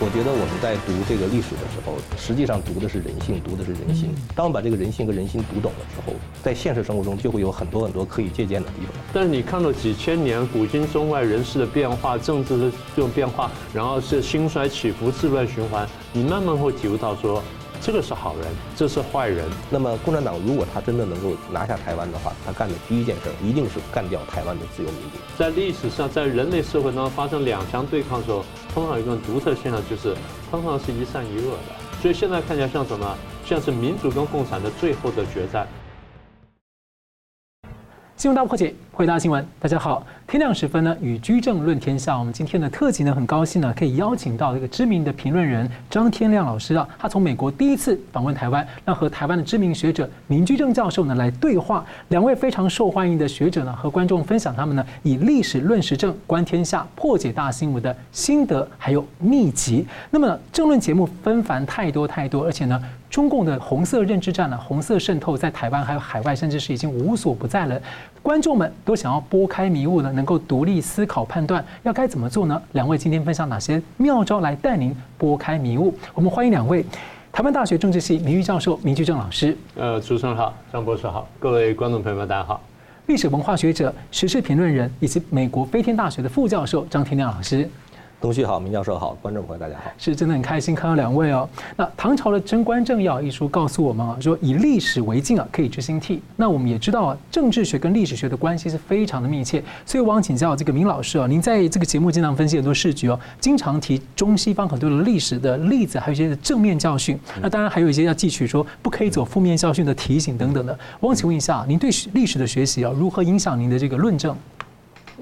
我觉得我们在读这个历史的时候，实际上读的是人性，读的是人心。当我们把这个人性和人心读懂了之后，在现实生活中就会有很多很多可以借鉴的地方。但是你看到几千年古今中外人事的变化，政治的这种变化，然后是兴衰起伏、治乱循环，你慢慢会体会到说。这个是好人，这是坏人。那么，共产党如果他真的能够拿下台湾的话，他干的第一件事一定是干掉台湾的自由民主。在历史上，在人类社会当中发生两强对抗的时候，通常有一种独特现象，就是通常是一善一恶的。所以现在看起来像什么？像是民主跟共产的最后的决战。新闻大破解。回答新闻，大家好。天亮时分呢，与居正论天下。我们今天的特辑呢，很高兴呢，可以邀请到这个知名的评论人张天亮老师啊。他从美国第一次访问台湾，那和台湾的知名学者明居正教授呢来对话。两位非常受欢迎的学者呢，和观众分享他们呢以历史论时政、观天下、破解大新闻的心得还有秘籍。那么呢政论节目纷繁太多太多，而且呢，中共的红色认知战呢，红色渗透在台湾还有海外，甚至是已经无所不在了。观众们。都想要拨开迷雾呢，能够独立思考判断，要该怎么做呢？两位今天分享哪些妙招来带您拨开迷雾？我们欢迎两位，台湾大学政治系名誉教授明居正老师。呃，主持人好，张博士好，各位观众朋友们大家好。历史文化学者、时事评论人以及美国飞天大学的副教授张天亮老师。东旭好，明教授好，观众朋友大家好，是真的很开心看到两位哦。那唐朝的《贞观政要》一书告诉我们啊，说以历史为镜啊，可以知兴替。那我们也知道啊，政治学跟历史学的关系是非常的密切。所以我想请教这个明老师啊，您在这个节目经常分析很多事局哦，经常提中西方很多的历史的例子，还有一些正面教训。那当然还有一些要汲取说不可以走负面教训的提醒等等的。我想请问一下，您对历史的学习啊，如何影响您的这个论证？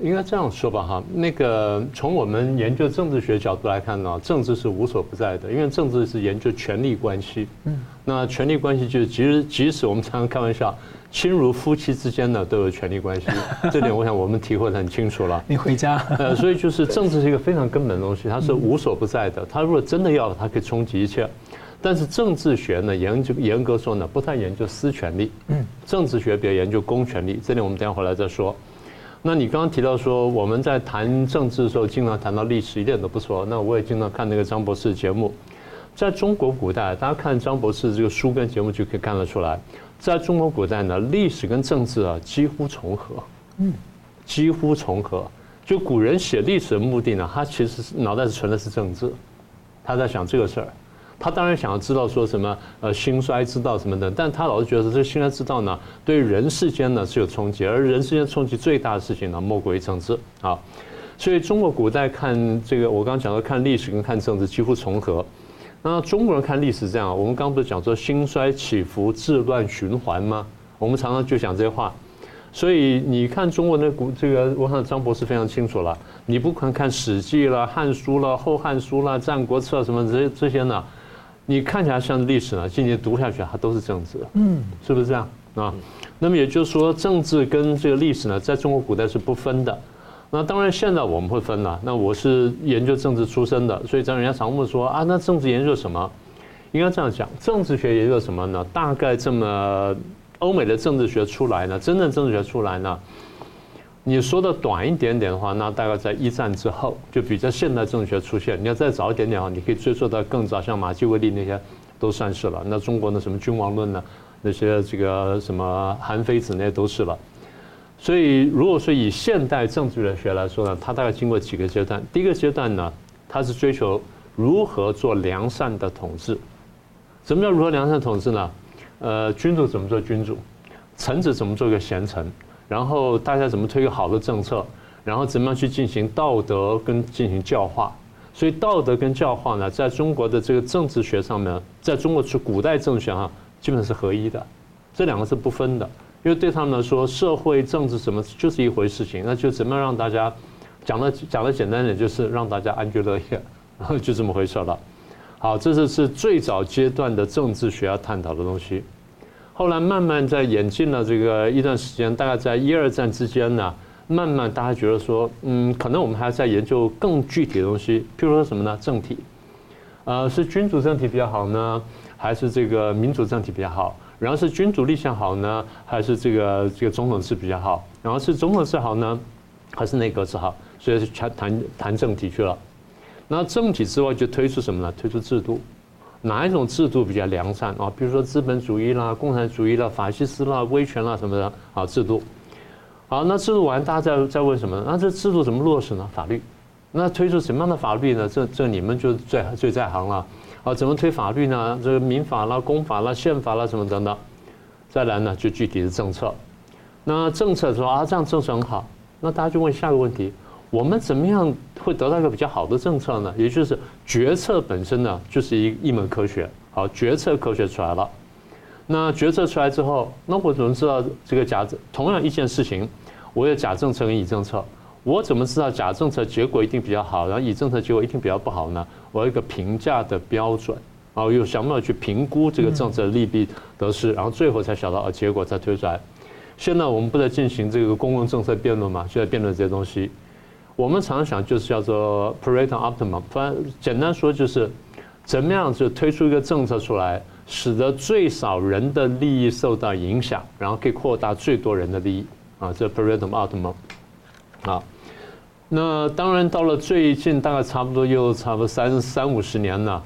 应该这样说吧，哈，那个从我们研究政治学角度来看呢，政治是无所不在的，因为政治是研究权力关系。嗯，那权力关系就是，即使即使我们常常开玩笑，亲如夫妻之间呢都有权力关系，这点我想我们体会得很清楚了。你回家。呃，所以就是政治是一个非常根本的东西，它是无所不在的。它如果真的要，它可以冲击一切。但是政治学呢，研究严格说呢，不太研究私权力。嗯，政治学比较研究公权力，这点我们等下回来再说。那你刚刚提到说，我们在谈政治的时候，经常谈到历史，一点都不错。那我也经常看那个张博士的节目。在中国古代，大家看张博士这个书跟节目就可以看得出来，在中国古代呢，历史跟政治啊几乎重合，嗯，几乎重合。就古人写历史的目的呢，他其实是脑袋是存的是政治，他在想这个事儿。他当然想要知道说什么呃兴衰之道什么的，但他老是觉得这兴衰之道呢，对人世间呢是有冲击，而人世间冲击最大的事情呢，莫过于政治啊。所以中国古代看这个，我刚刚讲到看历史跟看政治几乎重合。那中国人看历史这样，我们刚刚不是讲说兴衰起伏、治乱循环吗？我们常常就讲这些话。所以你看中国的古这个，我想张博士非常清楚了。你不管看《史记》了、《汉书》了、《后汉书》了、《战国策》什么这些这些呢？你看起来像是历史呢，今年读下去它都是政治，嗯，是不是这样啊？那么也就是说，政治跟这个历史呢，在中国古代是不分的。那当然现在我们会分了。那我是研究政治出身的，所以在人家常问说啊，那政治研究什么？应该这样讲，政治学研究什么呢？大概这么欧美的政治学出来呢，真正政治学出来呢？你说的短一点点的话，那大概在一战之后，就比较现代政治学出现。你要再早一点点的话，你可以追溯到更早，像马基维利那些都算是了。那中国的什么君王论呢？那些这个什么韩非子那些都是了。所以，如果说以现代政治学来说呢，它大概经过几个阶段。第一个阶段呢，它是追求如何做良善的统治。什么叫如何良善统治呢？呃，君主怎么做君主？臣子怎么做一个贤臣？然后大家怎么推一个好的政策？然后怎么样去进行道德跟进行教化？所以道德跟教化呢，在中国的这个政治学上面，在中国是古代政治学上基本是合一的，这两个是不分的。因为对他们来说，社会政治什么就是一回事情，那就怎么样让大家讲的讲的简单点，就是让大家安居乐业，然 后就这么回事了。好，这是是最早阶段的政治学要探讨的东西。后来慢慢在演进了这个一段时间，大概在一二战之间呢，慢慢大家觉得说，嗯，可能我们还要再研究更具体的东西，譬如说什么呢？政体，呃，是君主政体比较好呢，还是这个民主政体比较好？然后是君主立宪好呢，还是这个这个总统制比较好？然后是总统制好呢，还是内阁制好？所以是谈谈谈政体去了。那政体之外就推出什么呢？推出制度，哪一种制度比较良善啊？比如说资本主义啦、共产主义啦、法西斯啦、威权啦什么的啊制度。好，那制度完，大家再再问什么？那这制度怎么落实呢？法律，那推出什么样的法律呢？这这你们就最最在行了。啊，怎么推法律呢？这个民法啦、公法啦、宪法啦什么等等。再来呢，就具体的政策。那政策说啊，这样政策很好。那大家就问下个问题：我们怎么样会得到一个比较好的政策呢？也就是决策本身呢，就是一一门科学。好，决策科学出来了。那决策出来之后，那我怎么知道这个假同样一件事情？我有假政策跟乙政策，我怎么知道假政策结果一定比较好，然后乙政策结果一定比较不好呢？我有一个评价的标准，然后又想办法去评估这个政策的利弊得失，然后最后才想到啊，结果才推出来。现在我们不在进行这个公共政策辩论嘛，就在辩论这些东西。我们常想就是叫做 Pareto optimum，反正简单说就是怎么样就推出一个政策出来，使得最少人的利益受到影响，然后可以扩大最多人的利益。啊，这 Pareto optimum，啊，那当然到了最近大概差不多又差不多三三五十年了，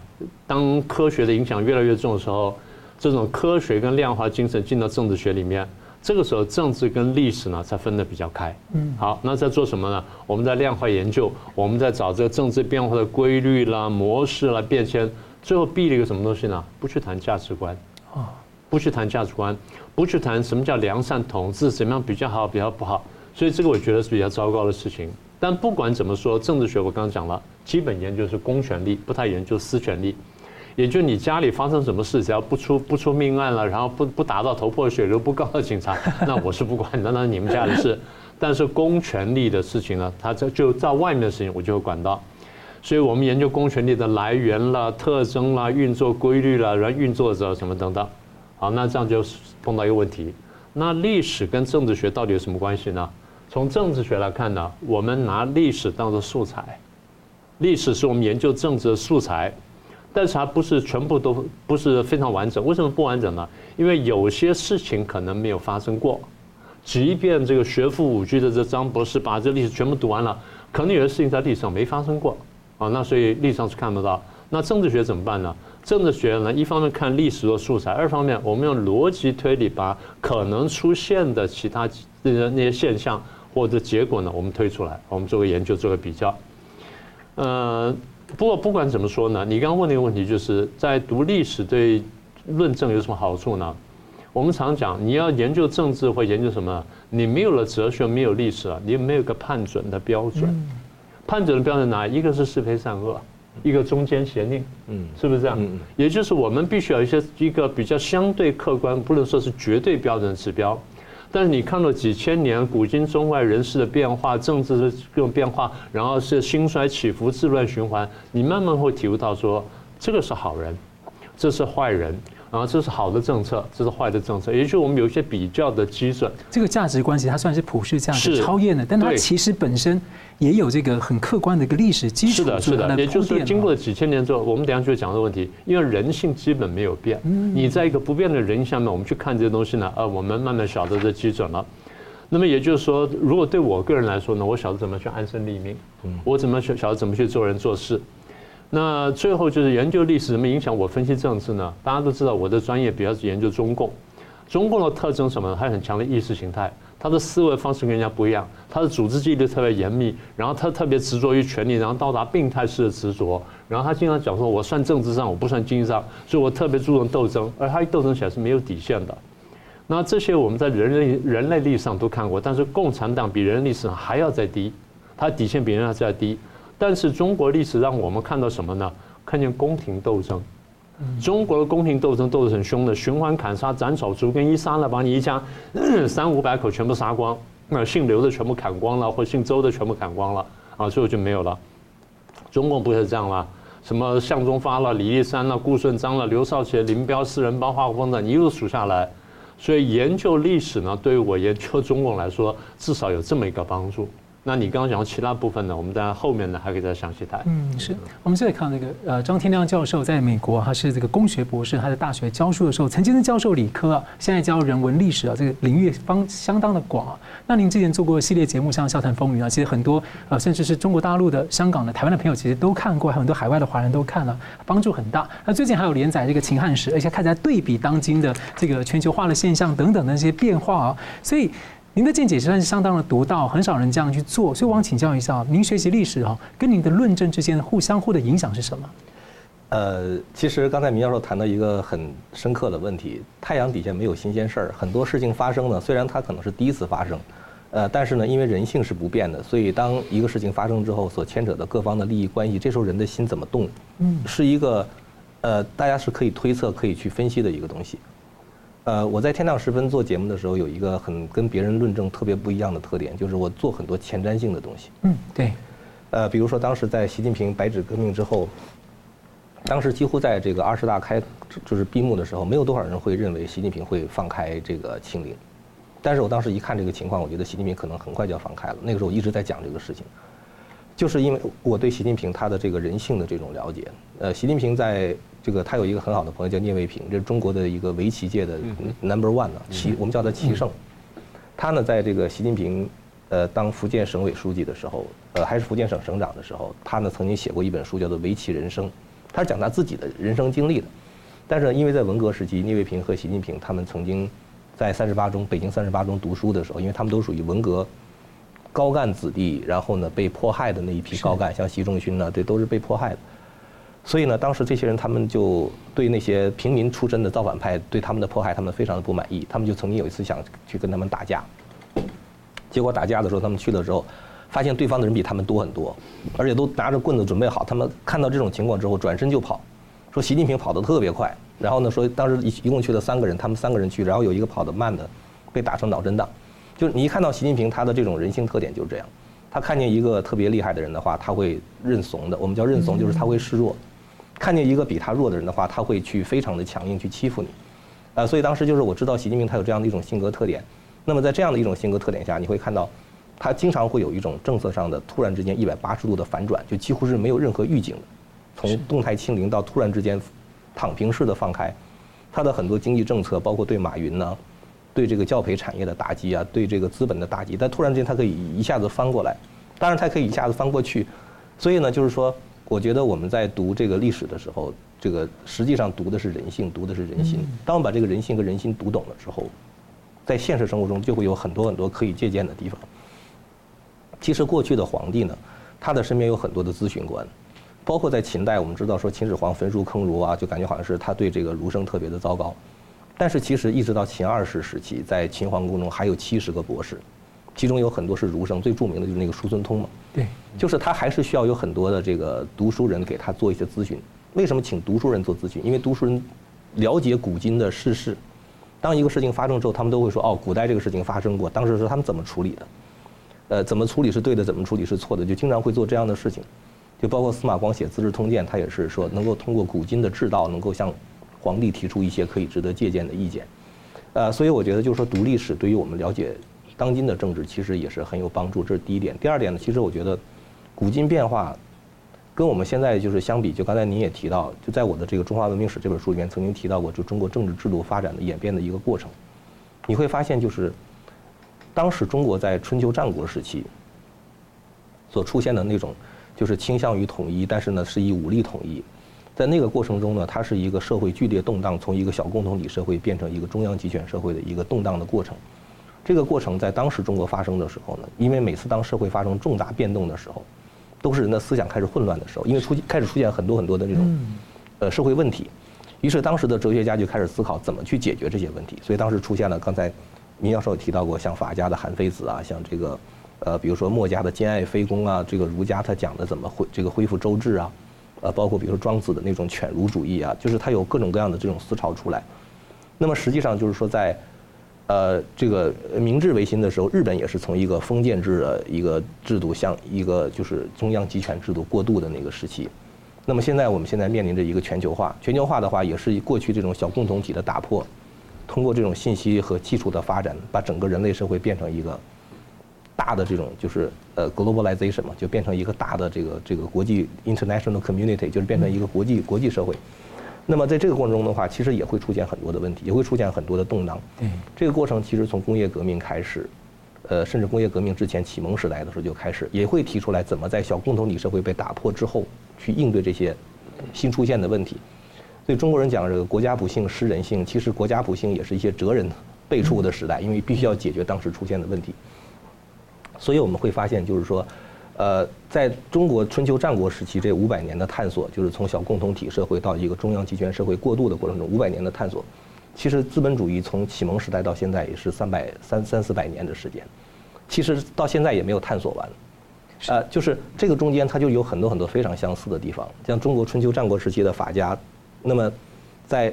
当科学的影响越来越重的时候，这种科学跟量化精神进到政治学里面，这个时候政治跟历史呢才分得比较开。嗯，好，那在做什么呢？我们在量化研究，我们在找这个政治变化的规律啦、模式啦、变迁，最后避了一个什么东西呢？不去谈价值观。啊。不去谈价值观，不去谈什么叫良善统治，怎么样比较好，比较不好，所以这个我觉得是比较糟糕的事情。但不管怎么说，政治学我刚刚讲了，基本研究是公权力，不太研究私权力。也就你家里发生什么事，只要不出不出命案了，然后不不打到头破血流，不告诉警察，那我是不管的，那你们家的事。但是公权力的事情呢，他这就在外面的事情，我就会管到。所以我们研究公权力的来源啦、特征啦、运作规律啦、然后运作者什么等等。好，那这样就碰到一个问题，那历史跟政治学到底有什么关系呢？从政治学来看呢，我们拿历史当做素材，历史是我们研究政治的素材，但是它不是全部都不是非常完整。为什么不完整呢？因为有些事情可能没有发生过，即便这个学富五车的这张博士把这历史全部读完了，可能有些事情在历史上没发生过啊，那所以历史上是看不到。那政治学怎么办呢？政治学呢，一方面看历史的素材，二方面我们用逻辑推理把可能出现的其他那些那些现象或者结果呢，我们推出来，我们做个研究，做个比较。呃，不过不管怎么说呢，你刚刚问那个问题，就是在读历史对论证有什么好处呢？我们常讲，你要研究政治或研究什么，你没有了哲学，没有历史了，你没有个判准的标准。判准的标准哪？一个是是非善恶。一个中间邪佞，嗯，是不是这样？嗯，也就是我们必须有一些一个比较相对客观，不能说是绝对标准的指标。但是你看了几千年古今中外人士的变化，政治的各种变化，然后是兴衰起伏、自乱循环，你慢慢会体悟到说，这个是好人，这是坏人。然后这是好的政策，这是坏的政策，也就是我们有一些比较的基准。这个价值关系它算是普世价值超验的，但它其实本身也有这个很客观的一个历史基础。是的，是的，也就是说，经过了几千年之后，我们等下就会讲这个问题，因为人性基本没有变。嗯你在一个不变的人下面，我们去看这些东西呢，呃，我们慢慢晓得这基准了。那么也就是说，如果对我个人来说呢，我晓得怎么去安身立命，我怎么去晓得怎么去做人做事。那最后就是研究历史怎么影响我分析政治呢？大家都知道我的专业比较是研究中共，中共的特征什么呢？它很强的意识形态，它的思维方式跟人家不一样，它的组织纪律特别严密，然后它特别执着于权力，然后到达病态式的执着，然后他经常讲说，我算政治上，我不算经济上，所以我特别注重斗争，而他一斗争起来是没有底线的。那这些我们在人类人类历史上都看过，但是共产党比人类历史上还要再低，它底线比人还要再低。但是中国历史让我们看到什么呢？看见宫廷斗争，中国的宫廷斗争斗得很凶的，循环砍杀、斩草除根，一杀了把你一家 三五百口全部杀光，那姓刘的全部砍光了，或姓周的全部砍光了，啊，最后就没有了。中共不是这样了，什么项忠发了、李立三了、顾顺章了、刘少奇、林彪四人帮、华国锋等，一路数下来，所以研究历史呢，对于我研究中共来说，至少有这么一个帮助。那你刚刚讲到其他部分呢？我们在后面呢还可以再详细谈。嗯，是我们现在看那个呃张天亮教授在美国，他是这个工学博士，他在大学教书的时候曾经是教授理科啊，现在教人文历史啊，这个领域方相当的广啊。那您之前做过系列节目，像《笑谈风云》啊，其实很多呃甚至是中国大陆的、香港的、台湾的朋友其实都看过，还有很多海外的华人都看了，帮助很大。那最近还有连载这个秦汉史，而且看起来对比当今的这个全球化的现象等等的那些变化啊，所以。您的见解实际上是相当的独到，很少人这样去做，所以我想请教一下，您学习历史哈，跟您的论证之间互相互的影响是什么？呃，其实刚才明教授谈到一个很深刻的问题，太阳底下没有新鲜事儿，很多事情发生呢，虽然它可能是第一次发生，呃，但是呢，因为人性是不变的，所以当一个事情发生之后，所牵扯的各方的利益关系，这时候人的心怎么动，嗯，是一个，呃，大家是可以推测、可以去分析的一个东西。呃，我在天亮时分做节目的时候，有一个很跟别人论证特别不一样的特点，就是我做很多前瞻性的东西。嗯，对。呃，比如说当时在习近平白纸革命之后，当时几乎在这个二十大开就是闭幕的时候，没有多少人会认为习近平会放开这个清零。但是我当时一看这个情况，我觉得习近平可能很快就要放开了。那个时候我一直在讲这个事情，就是因为我对习近平他的这个人性的这种了解。呃，习近平在。这个他有一个很好的朋友叫聂卫平，这是中国的一个围棋界的 number one 呢，棋我们叫他棋圣。他呢，在这个习近平呃当福建省委书记的时候，呃还是福建省省长的时候，他呢曾经写过一本书叫做《围棋人生》，他是讲他自己的人生经历的。但是呢因为在文革时期，聂卫平和习近平他们曾经在三十八中北京三十八中读书的时候，因为他们都属于文革高干子弟，然后呢被迫害的那一批高干，像习仲勋呢，这都是被迫害的。所以呢，当时这些人他们就对那些平民出身的造反派对他们的迫害，他们非常的不满意。他们就曾经有一次想去跟他们打架，结果打架的时候，他们去了之后，发现对方的人比他们多很多，而且都拿着棍子准备好。他们看到这种情况之后，转身就跑，说习近平跑得特别快。然后呢，说当时一一共去了三个人，他们三个人去，然后有一个跑得慢的被打成脑震荡。就是你一看到习近平他的这种人性特点就是这样，他看见一个特别厉害的人的话，他会认怂的。我们叫认怂，就是他会示弱。看见一个比他弱的人的话，他会去非常的强硬去欺负你，啊，所以当时就是我知道习近平他有这样的一种性格特点。那么在这样的一种性格特点下，你会看到，他经常会有一种政策上的突然之间一百八十度的反转，就几乎是没有任何预警的，从动态清零到突然之间躺平式的放开，他的很多经济政策，包括对马云呢，对这个教培产业的打击啊，对这个资本的打击，但突然之间他可以一下子翻过来，当然他可以一下子翻过去，所以呢，就是说。我觉得我们在读这个历史的时候，这个实际上读的是人性，读的是人心。当我们把这个人性和人心读懂了之后，在现实生活中就会有很多很多可以借鉴的地方。其实过去的皇帝呢，他的身边有很多的咨询官，包括在秦代，我们知道说秦始皇焚书坑儒啊，就感觉好像是他对这个儒生特别的糟糕。但是其实一直到秦二世时期，在秦皇宫中还有七十个博士。其中有很多是儒生，最著名的就是那个叔孙通嘛。对，就是他还是需要有很多的这个读书人给他做一些咨询。为什么请读书人做咨询？因为读书人了解古今的世事。当一个事情发生之后，他们都会说：“哦，古代这个事情发生过，当时是他们怎么处理的？呃，怎么处理是对的，怎么处理是错的？”就经常会做这样的事情。就包括司马光写《资治通鉴》，他也是说能够通过古今的治道，能够向皇帝提出一些可以值得借鉴的意见。呃，所以我觉得就是说读历史对于我们了解。当今的政治其实也是很有帮助，这是第一点。第二点呢，其实我觉得，古今变化，跟我们现在就是相比，就刚才您也提到，就在我的这个《中华文明史》这本书里面曾经提到过，就中国政治制度发展的演变的一个过程。你会发现，就是当时中国在春秋战国时期所出现的那种，就是倾向于统一，但是呢是以武力统一，在那个过程中呢，它是一个社会剧烈动荡，从一个小共同体社会变成一个中央集权社会的一个动荡的过程。这个过程在当时中国发生的时候呢，因为每次当社会发生重大变动的时候，都是人的思想开始混乱的时候，因为出开始出现很多很多的这种，呃社会问题，于是当时的哲学家就开始思考怎么去解决这些问题，所以当时出现了刚才明教授也提到过，像法家的韩非子啊，像这个呃比如说墨家的兼爱非攻啊，这个儒家他讲的怎么恢这个恢复周制啊，呃包括比如说庄子的那种犬儒主义啊，就是他有各种各样的这种思潮出来，那么实际上就是说在。呃，这个明治维新的时候，日本也是从一个封建制的一个制度向一个就是中央集权制度过渡的那个时期。那么现在我们现在面临着一个全球化，全球化的话也是过去这种小共同体的打破，通过这种信息和技术的发展，把整个人类社会变成一个大的这种就是呃 globalization 嘛，就变成一个大的这个这个国际 international community，就是变成一个国际国际社会。那么在这个过程中的话，其实也会出现很多的问题，也会出现很多的动荡。对，这个过程其实从工业革命开始，呃，甚至工业革命之前启蒙时代的时候就开始，也会提出来怎么在小共同体社会被打破之后，去应对这些新出现的问题。所以中国人讲这个国家不幸失人性，其实国家不幸也是一些哲人辈出的时代，因为必须要解决当时出现的问题。所以我们会发现，就是说，呃，在中国春秋战国时期这五百年的探索，就是从小共同体社会到一个中央集权社会过渡的过程中，五百年的探索，其实资本主义从启蒙时代到现在也是三百三三四百年的时间，其实到现在也没有探索完，呃，就是这个中间它就有很多很多非常相似的地方，像中国春秋战国时期的法家，那么在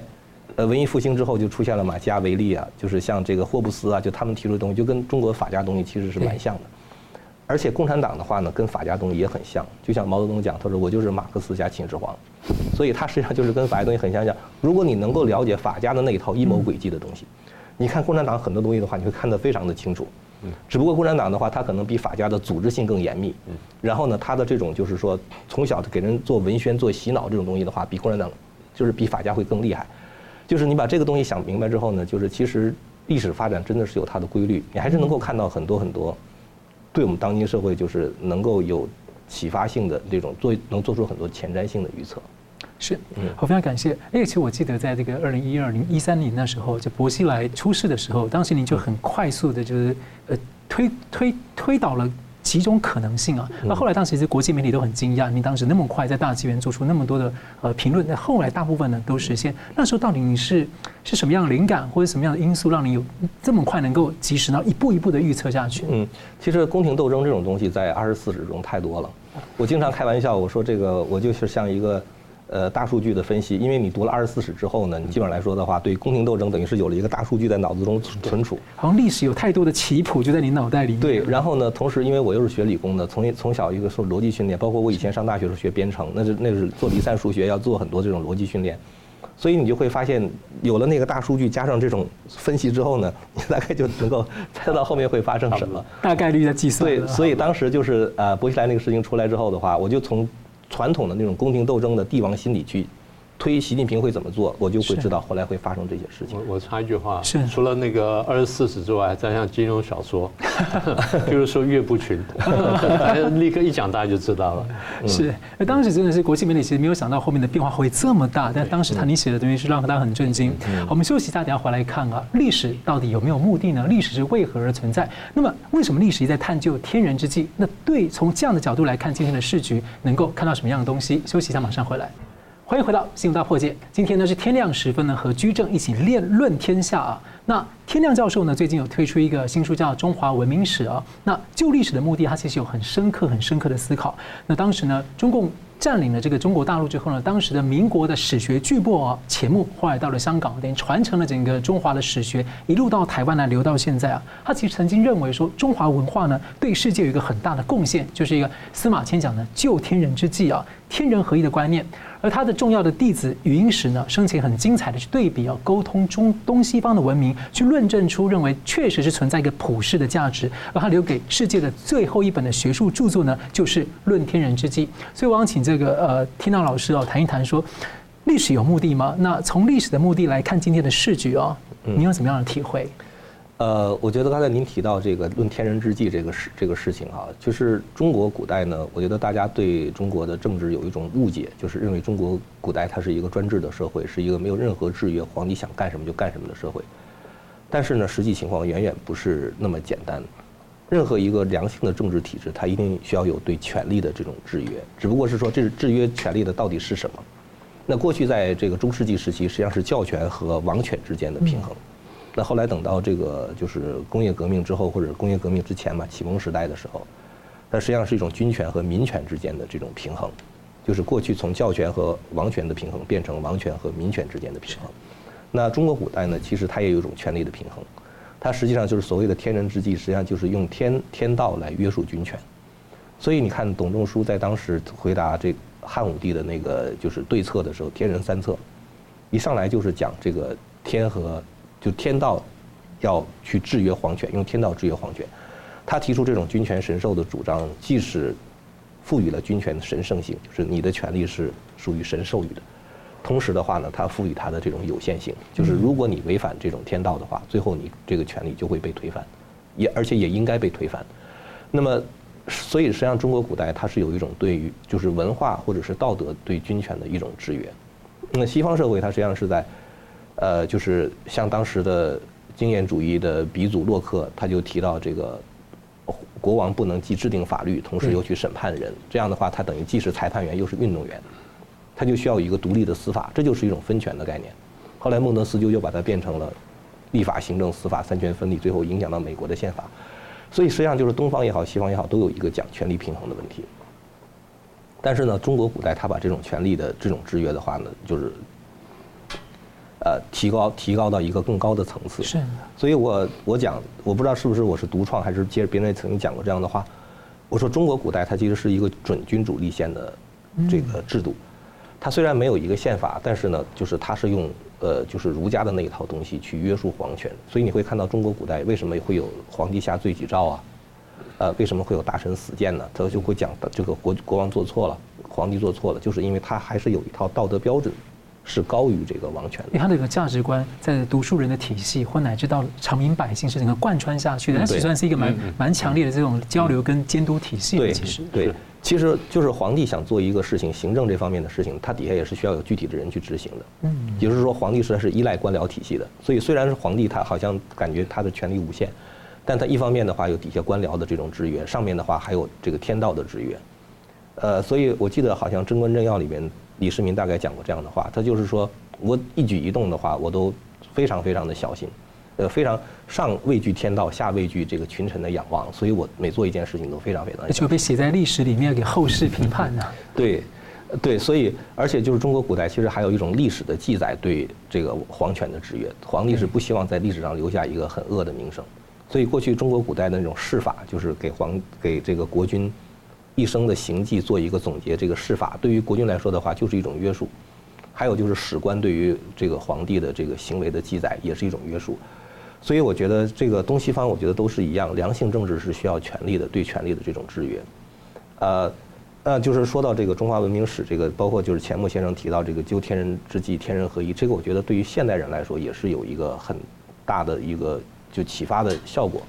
呃文艺复兴之后就出现了马基雅维利啊，就是像这个霍布斯啊，就他们提出的东西就跟中国法家东西其实是蛮像的。而且共产党的话呢，跟法家东西也很像，就像毛泽东讲，他说我就是马克思加秦始皇，所以他实际上就是跟法家东西很相像。如果你能够了解法家的那一套阴谋诡计的东西，你看共产党很多东西的话，你会看得非常的清楚。只不过共产党的话，他可能比法家的组织性更严密。然后呢，他的这种就是说从小给人做文宣、做洗脑这种东西的话，比共产党就是比法家会更厉害。就是你把这个东西想明白之后呢，就是其实历史发展真的是有它的规律，你还是能够看到很多很多。对我们当今社会，就是能够有启发性的这种做，能做出很多前瞻性的预测。是，我非常感谢。而且其实我记得，在这个二零一二零一三年那时候，就薄熙来出事的时候，当时您就很快速的，就是呃推推推倒了。几种可能性啊？那后来当时其实国际媒体都很惊讶，你当时那么快在大纪元做出那么多的呃评论，那后来大部分呢都实现。那时候到底你是是什么样的灵感或者什么样的因素，让你有这么快能够及时呢一步一步的预测下去？嗯，其实宫廷斗争这种东西在二十四史中太多了。我经常开玩笑，我说这个我就是像一个。呃，大数据的分析，因为你读了二十四史之后呢，你基本上来说的话，对宫廷斗争等于是有了一个大数据在脑子中存储。好像历史有太多的棋谱就在你脑袋里面。对，然后呢，同时因为我又是学理工的，从从小一个受逻辑训练，包括我以前上大学时候学编程，那是那是做离散数学要做很多这种逻辑训练，所以你就会发现，有了那个大数据加上这种分析之后呢，你大概就能够猜到后面会发生什么，大概率的计算。对，所以当时就是呃，薄熙来那个事情出来之后的话，我就从传统的那种宫廷斗争的帝王心理去。推习近平会怎么做，我就会知道后来会发生这些事情。我我插一句话，是除了那个二十四史之外，再像金庸小说 就是说岳不群，立刻一讲大家就知道了。是，那当时真的是国际媒体其实没有想到后面的变化会这么大，但当时他你写的东西是让大家很震惊。好，我们休息一下，等下回来看啊，历史到底有没有目的呢？历史是为何而存在？那么为什么历史一再探究天人之际？那对从这样的角度来看今天的市局，能够看到什么样的东西？休息一下，马上回来。欢迎回到《新闻大破解》。今天呢是天亮时分呢，和居正一起练论天下啊。那天亮教授呢，最近有推出一个新书叫《中华文明史》啊。那旧历史的目的，他其实有很深刻、很深刻的思考。那当时呢，中共占领了这个中国大陆之后呢，当时的民国的史学巨擘啊，钱穆后来到了香港，等于传承了整个中华的史学，一路到台湾来留到现在啊。他其实曾经认为说，中华文化呢，对世界有一个很大的贡献，就是一个司马迁讲的救天人之际啊，天人合一的观念。而他的重要的弟子余英时呢，生前很精彩的去对比啊，沟通中东西方的文明，去论证出认为确实是存在一个普世的价值。而他留给世界的最后一本的学术著作呢，就是《论天人之际》。所以我想请这个呃，天娜老师哦，谈一谈说，历史有目的吗？那从历史的目的来看今天的世局哦，你有什么样的体会？呃，我觉得刚才您提到这个论天人之际这个事这个事情啊，就是中国古代呢，我觉得大家对中国的政治有一种误解，就是认为中国古代它是一个专制的社会，是一个没有任何制约，皇帝想干什么就干什么的社会。但是呢，实际情况远远不是那么简单。任何一个良性的政治体制，它一定需要有对权力的这种制约，只不过是说这是制约权力的到底是什么？那过去在这个中世纪时期，实际上是教权和王权之间的平衡。那后来等到这个就是工业革命之后，或者工业革命之前嘛，启蒙时代的时候，它实际上是一种君权和民权之间的这种平衡，就是过去从教权和王权的平衡变成王权和民权之间的平衡。那中国古代呢，其实它也有一种权力的平衡，它实际上就是所谓的天人之际，实际上就是用天天道来约束君权。所以你看董仲舒在当时回答这汉武帝的那个就是对策的时候，天人三策，一上来就是讲这个天和。就天道要去制约皇权，用天道制约皇权。他提出这种君权神授的主张，既是赋予了君权的神圣性，就是你的权利是属于神授予的。同时的话呢，他赋予他的这种有限性，就是如果你违反这种天道的话，最后你这个权利就会被推翻，也而且也应该被推翻。那么，所以实际上中国古代它是有一种对于就是文化或者是道德对君权的一种制约。那西方社会它实际上是在，呃，就是像当时的经验主义的鼻祖洛克，他就提到这个。国王不能既制定法律，同时又去审判人，这样的话，他等于既是裁判员又是运动员，他就需要一个独立的司法，这就是一种分权的概念。后来孟德斯鸠又把它变成了立法、行政、司法三权分立，最后影响到美国的宪法。所以实际上就是东方也好，西方也好，都有一个讲权力平衡的问题。但是呢，中国古代他把这种权力的这种制约的话呢，就是。呃，提高提高到一个更高的层次。是。所以我我讲，我不知道是不是我是独创，还是接着别人也曾经讲过这样的话。我说中国古代它其实是一个准君主立宪的这个制度，它虽然没有一个宪法，但是呢，就是它是用呃就是儒家的那一套东西去约束皇权。所以你会看到中国古代为什么会有皇帝下罪己诏啊？呃，为什么会有大臣死谏呢？他就会讲这个国国王做错了，皇帝做错了，就是因为他还是有一套道德标准。是高于这个王权的，因为他的一个价值观在读书人的体系，或乃至到常民百姓是整个贯穿下去的，它只算是一个蛮蛮强烈的这种交流跟监督体系。对，其实对，其实就是皇帝想做一个事情，行政这方面的事情，他底下也是需要有具体的人去执行的。嗯，也就是说，皇帝实在是依赖官僚体系的，所以虽然是皇帝，他好像感觉他的权力无限，但他一方面的话有底下官僚的这种制约，上面的话还有这个天道的制约。呃，所以我记得好像《贞观政要》里面。李世民大概讲过这样的话，他就是说，我一举一动的话，我都非常非常的小心，呃，非常上畏惧天道，下畏惧这个群臣的仰望，所以我每做一件事情都非常非常。就被写在历史里面给后世评判呢？对，对，所以而且就是中国古代其实还有一种历史的记载对这个皇权的制约，皇帝是不希望在历史上留下一个很恶的名声，所以过去中国古代的那种谥法就是给皇给这个国君。一生的行迹做一个总结，这个谥法对于国君来说的话就是一种约束，还有就是史官对于这个皇帝的这个行为的记载也是一种约束，所以我觉得这个东西方我觉得都是一样，良性政治是需要权力的，对权力的这种制约。呃，呃，就是说到这个中华文明史，这个包括就是钱穆先生提到这个究天人之际，天人合一，这个我觉得对于现代人来说也是有一个很大的一个就启发的效果，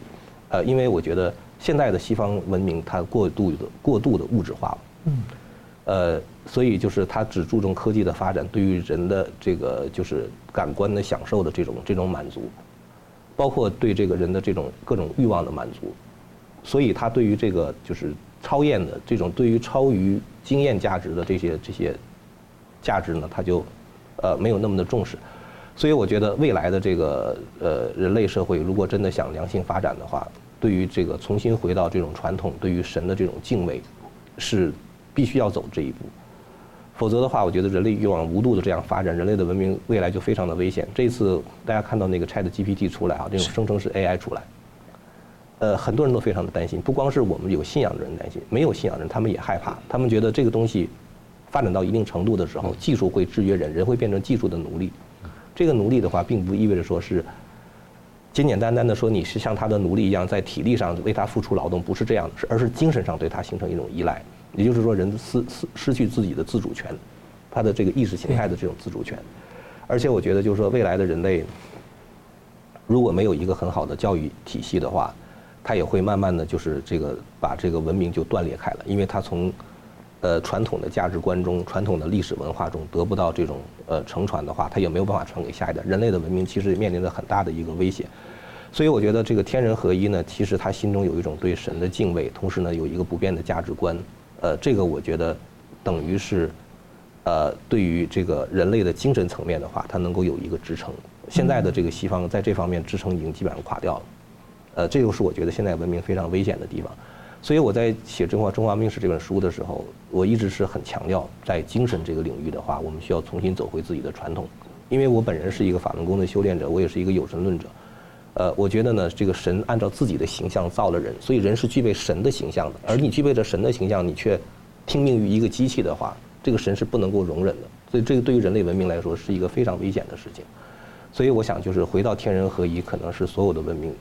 呃，因为我觉得。现在的西方文明，它过度的过度的物质化了，嗯，呃，所以就是它只注重科技的发展，对于人的这个就是感官的享受的这种这种满足，包括对这个人的这种各种欲望的满足，所以它对于这个就是超验的这种对于超于经验价值的这些这些价值呢，它就呃没有那么的重视，所以我觉得未来的这个呃人类社会，如果真的想良性发展的话。对于这个重新回到这种传统，对于神的这种敬畏，是必须要走这一步。否则的话，我觉得人类欲望无度的这样发展，人类的文明未来就非常的危险。这次大家看到那个 ChatGPT 出来啊，这种声称是 AI 出来，呃，很多人都非常的担心。不光是我们有信仰的人担心，没有信仰的人他们也害怕。他们觉得这个东西发展到一定程度的时候，技术会制约人，人会变成技术的奴隶。这个奴隶的话，并不意味着说是。简简单单的说，你是像他的奴隶一样，在体力上为他付出劳动，不是这样的，是而是精神上对他形成一种依赖。也就是说，人失失失去自己的自主权，他的这个意识形态的这种自主权。而且我觉得，就是说，未来的人类如果没有一个很好的教育体系的话，他也会慢慢的就是这个把这个文明就断裂开了，因为他从呃传统的价值观中、传统的历史文化中得不到这种呃承传的话，他也没有办法传给下一代。人类的文明其实也面临着很大的一个威胁。所以我觉得这个天人合一呢，其实他心中有一种对神的敬畏，同时呢有一个不变的价值观，呃，这个我觉得等于是，呃，对于这个人类的精神层面的话，它能够有一个支撑。现在的这个西方在这方面支撑已经基本上垮掉了，呃，这就是我觉得现在文明非常危险的地方。所以我在写《中华中华文明史》这本书的时候，我一直是很强调，在精神这个领域的话，我们需要重新走回自己的传统，因为我本人是一个法轮功的修炼者，我也是一个有神论者。呃，我觉得呢，这个神按照自己的形象造了人，所以人是具备神的形象的。而你具备着神的形象，你却听命于一个机器的话，这个神是不能够容忍的。所以这个对于人类文明来说是一个非常危险的事情。所以我想，就是回到天人合一，可能是所有的文明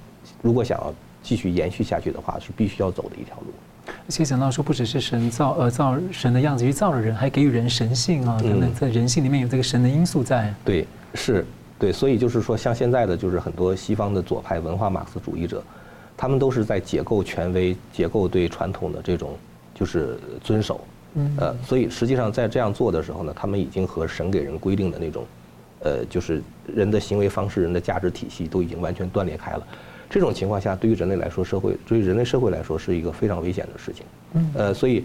如果想要继续延续下去的话，是必须要走的一条路。而且讲到说，不只是神造呃造神的样子去造了人，还给予人神性啊等等，在人性里面有这个神的因素在。对，是，对，所以就是说，像现在的就是很多西方的左派文化马克思主义者，他们都是在解构权威、解构对传统的这种就是遵守。嗯。呃，所以实际上在这样做的时候呢，他们已经和神给人规定的那种，呃，就是人的行为方式、人的价值体系都已经完全断裂开了。这种情况下，对于人类来说，社会对于人类社会来说是一个非常危险的事情。嗯，呃，所以，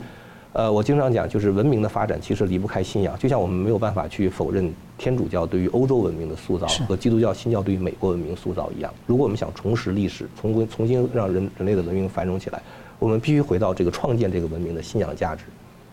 呃，我经常讲，就是文明的发展其实离不开信仰。就像我们没有办法去否认天主教对于欧洲文明的塑造和基督教新教对于美国文明塑造一样。如果我们想重拾历史，重新重新让人人类的文明繁荣起来，我们必须回到这个创建这个文明的信仰价值。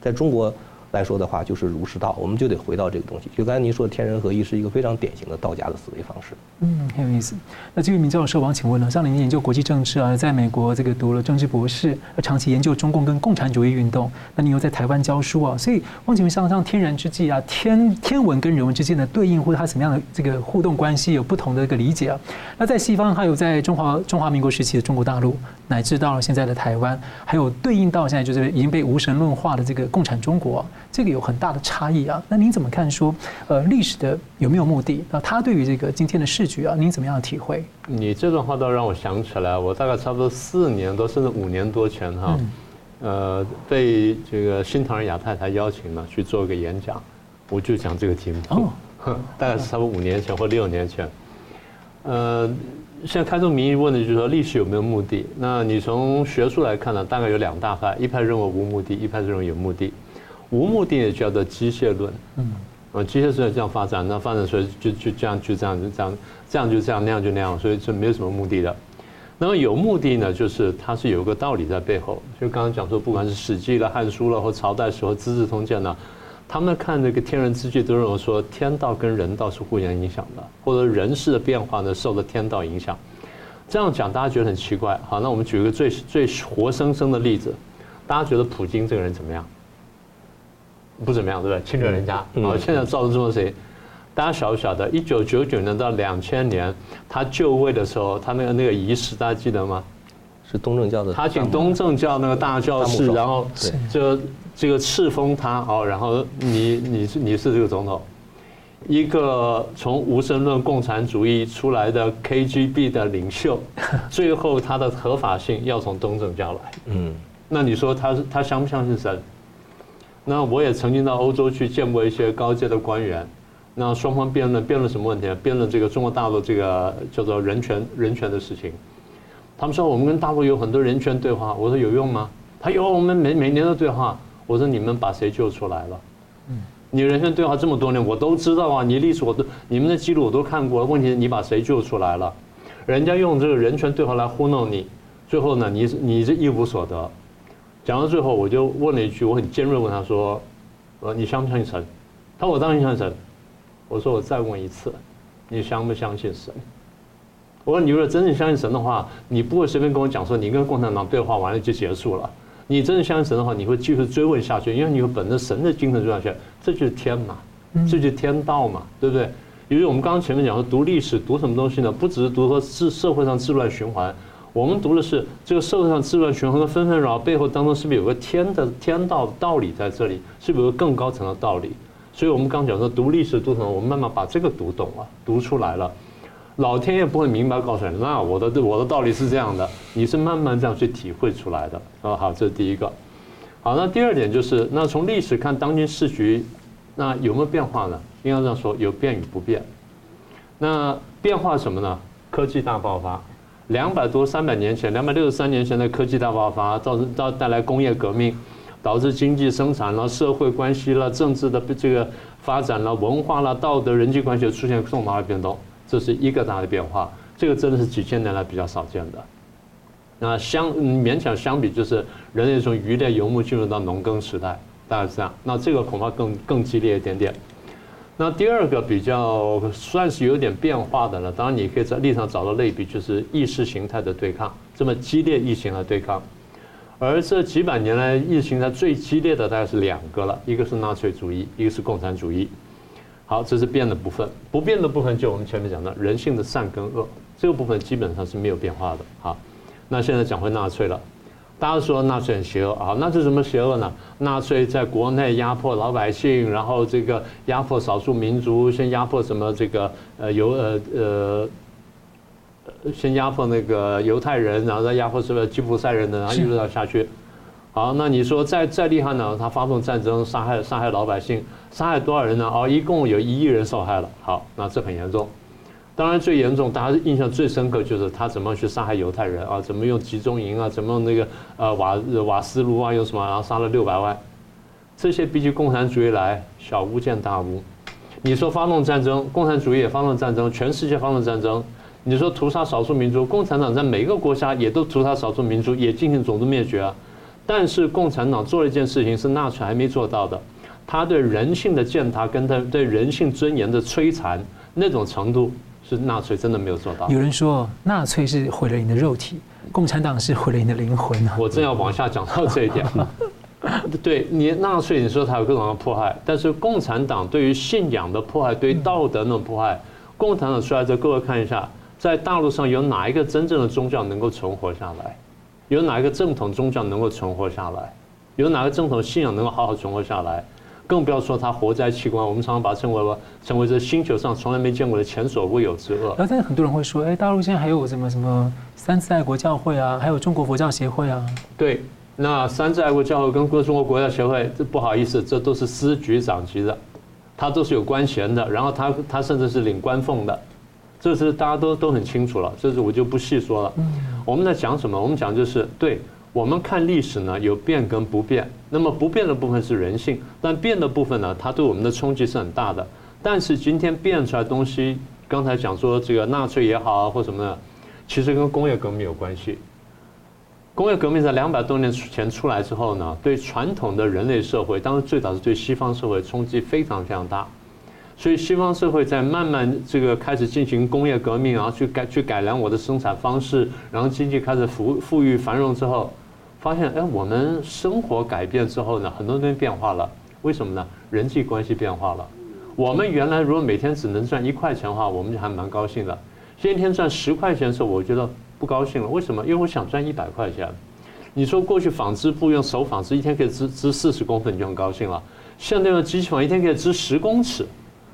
在中国。来说的话，就是儒释道，我们就得回到这个东西。就刚才您说的天人合一，是一个非常典型的道家的思维方式。嗯，很有意思。那这位名教授，我想请问呢，像您研究国际政治啊，在美国这个读了政治博士，长期研究中共跟共产主义运动，那你又在台湾教书啊，所以王请问像像天然之际啊，天 天文跟人文之间的对应，或者它什么样的这个互动关系，有不同的一个理解啊。那在西方，还有在中华中华民国时期的中国大陆，乃至到了现在的台湾，还有对应到现在就是已经被无神论化的这个共产中国。这个有很大的差异啊，那您怎么看说，呃，历史的有没有目的？那他对于这个今天的市局啊，您怎么样的体会？你这段话倒让我想起来，我大概差不多四年多甚至五年多前哈，呃，被这个新唐人亚太台邀请了去做一个演讲，我就讲这个题目。哦，大概是差不多五年前或六年前。呃，现在开宗明义问的就是说历史有没有目的？那你从学术来看呢，大概有两大派，一派认为无目的，一派认为有目的。无目的也叫做机械论，嗯，啊，机械是这样发展，那发展所以就就这样就这样就这样，这样就这样，那样就那样，所以是没有什么目的的。那么有目的呢，就是它是有个道理在背后。就刚刚讲说，不管是《史记》了、《汉书》了，或朝代时候《资治通鉴》呢，他们看这个天人之际，都认为说天道跟人道是互相影响的，或者人事的变化呢，受了天道影响。这样讲大家觉得很奇怪。好，那我们举一个最最活生生的例子，大家觉得普京这个人怎么样？不怎么样，对不对？侵略人家，好，现在造成这么谁？大家晓不晓得？一九九九年到两千年，他就位的时候，他那个那个仪式，大家记得吗？是东正教的。他请东正教那个大教士，然后就这个赐封他，哦，然后你你是你是这个总统，一个从无神论共产主义出来的 KGB 的领袖，最后他的合法性要从东正教来。嗯，那你说他是他相不相信神？那我也曾经到欧洲去见过一些高阶的官员，那双方辩论辩论什么问题？辩论这个中国大陆这个叫做人权人权的事情。他们说我们跟大陆有很多人权对话，我说有用吗？他有，我们每每年都对话。我说你们把谁救出来了？嗯，你人权对话这么多年，我都知道啊，你历史我都你们的记录我都看过。问题是你把谁救出来了？人家用这个人权对话来糊弄你，最后呢，你你是一无所得。讲到最后，我就问了一句，我很尖锐问他说：“呃，你相不相信神？”他说：“我当然相信神。”我说：“我再问一次，你相不相信神？”我说：“你如果真正相信神的话，你不会随便跟我讲说你跟共产党对话完了就结束了。你真正相信神的话，你会继续追问下去，因为你会本着神的精神追下去，这就是天嘛，这就是天道嘛，对不对？因为我们刚刚前面讲说读历史读什么东西呢？不只是读说社社会上治乱循环。我们读的是这个社会上治乱循环的纷纷扰扰背后当中是不是有个天的天道道理在这里？是不是有个更高层的道理？所以我们刚讲说读历史读什么？我们慢慢把这个读懂了，读出来了。老天爷不会明白告诉你，那我的我的道理是这样的，你是慢慢这样去体会出来的。啊，好，这是第一个。好，那第二点就是，那从历史看当今世局，那有没有变化呢？应该这样说，有变与不变。那变化什么呢？科技大爆发。两百多、三百年前，两百六十三年前的科技大爆发，造成到带来工业革命，导致经济生产了、社会关系了、政治的这个发展了、文化了、道德、人际关系出现重大的变动，这是一个大的变化。这个真的是几千年来比较少见的。那相勉强相比，就是人类从渔猎游牧进入到农耕时代，大概是这样。那这个恐怕更更激烈一点点。那第二个比较算是有点变化的了，当然你可以在历史上找到类比，就是意识形态的对抗，这么激烈意识形态对抗。而这几百年来意识形态最激烈的大概是两个了，一个是纳粹主义，一个是共产主义。好，这是变的部分，不变的部分就我们前面讲的人性的善跟恶，这个部分基本上是没有变化的。好，那现在讲回纳粹了，大家说纳粹很邪恶啊，那是什么邪恶呢？纳粹在国内压迫老百姓，然后这个压迫少数民族，先压迫什么这个呃犹呃呃，先压迫那个犹太人，然后再压迫什么吉普赛人的，然后一直到下去。好，那你说再再厉害呢？他发动战争，杀害杀害老百姓，杀害多少人呢？哦，一共有一亿人受害了。好，那这很严重。当然最严重，大家印象最深刻就是他怎么去杀害犹太人啊？怎么用集中营啊？怎么用那个呃瓦瓦斯炉啊？用什么？然后杀了六百万。这些比起共产主义来，小巫见大巫。你说发动战争，共产主义也发动战争，全世界发动战争。你说屠杀少数民族，共产党在每个国家也都屠杀少数民族，也进行种族灭绝啊。但是共产党做了一件事情，是纳粹还没做到的，他对人性的践踏，跟他对人性尊严的摧残，那种程度是纳粹真的没有做到。有人说纳粹是毁了你的肉体，共产党是毁了你的灵魂啊。我正要往下讲到这一点。对你纳粹，你说他有各种的迫害，但是共产党对于信仰的迫害，对于道德的迫害，共产党出来之后，各位看一下，在大陆上有哪一个真正的宗教能够存活下来？有哪一个正统宗教能够存活下来？有哪个正统信仰能够好好存活下来？更不要说它活摘器官，我们常常把它称为成为这星球上从来没见过的前所未有之恶。然后，但是很多人会说，哎，大陆现在还有什么什么三次爱国教会啊，还有中国佛教协会啊？对，那三次爱国教会跟中国国教协会，这不好意思，这都是司局长级的，他都是有官衔的，然后他他甚至是领官俸的。这是大家都都很清楚了，这是我就不细说了。嗯我们在讲什么？我们讲就是对，我们看历史呢，有变跟不变。那么不变的部分是人性，但变的部分呢，它对我们的冲击是很大的。但是今天变出来的东西，刚才讲说这个纳粹也好啊，或什么的，其实跟工业革命有关系。工业革命在两百多年前出来之后呢，对传统的人类社会，当然最早是对西方社会冲击非常非常大。所以西方社会在慢慢这个开始进行工业革命，然后去改去改良我的生产方式，然后经济开始富富裕繁荣之后，发现哎，我们生活改变之后呢，很多东西变化了。为什么呢？人际关系变化了。我们原来如果每天只能赚一块钱的话，我们就还蛮高兴的。今天赚十块钱的时候，我觉得不高兴了。为什么？因为我想赚一百块钱。你说过去纺织布用手纺织，一天可以织织四十公分，你就很高兴了。现在用机器纺，一天可以织十公尺。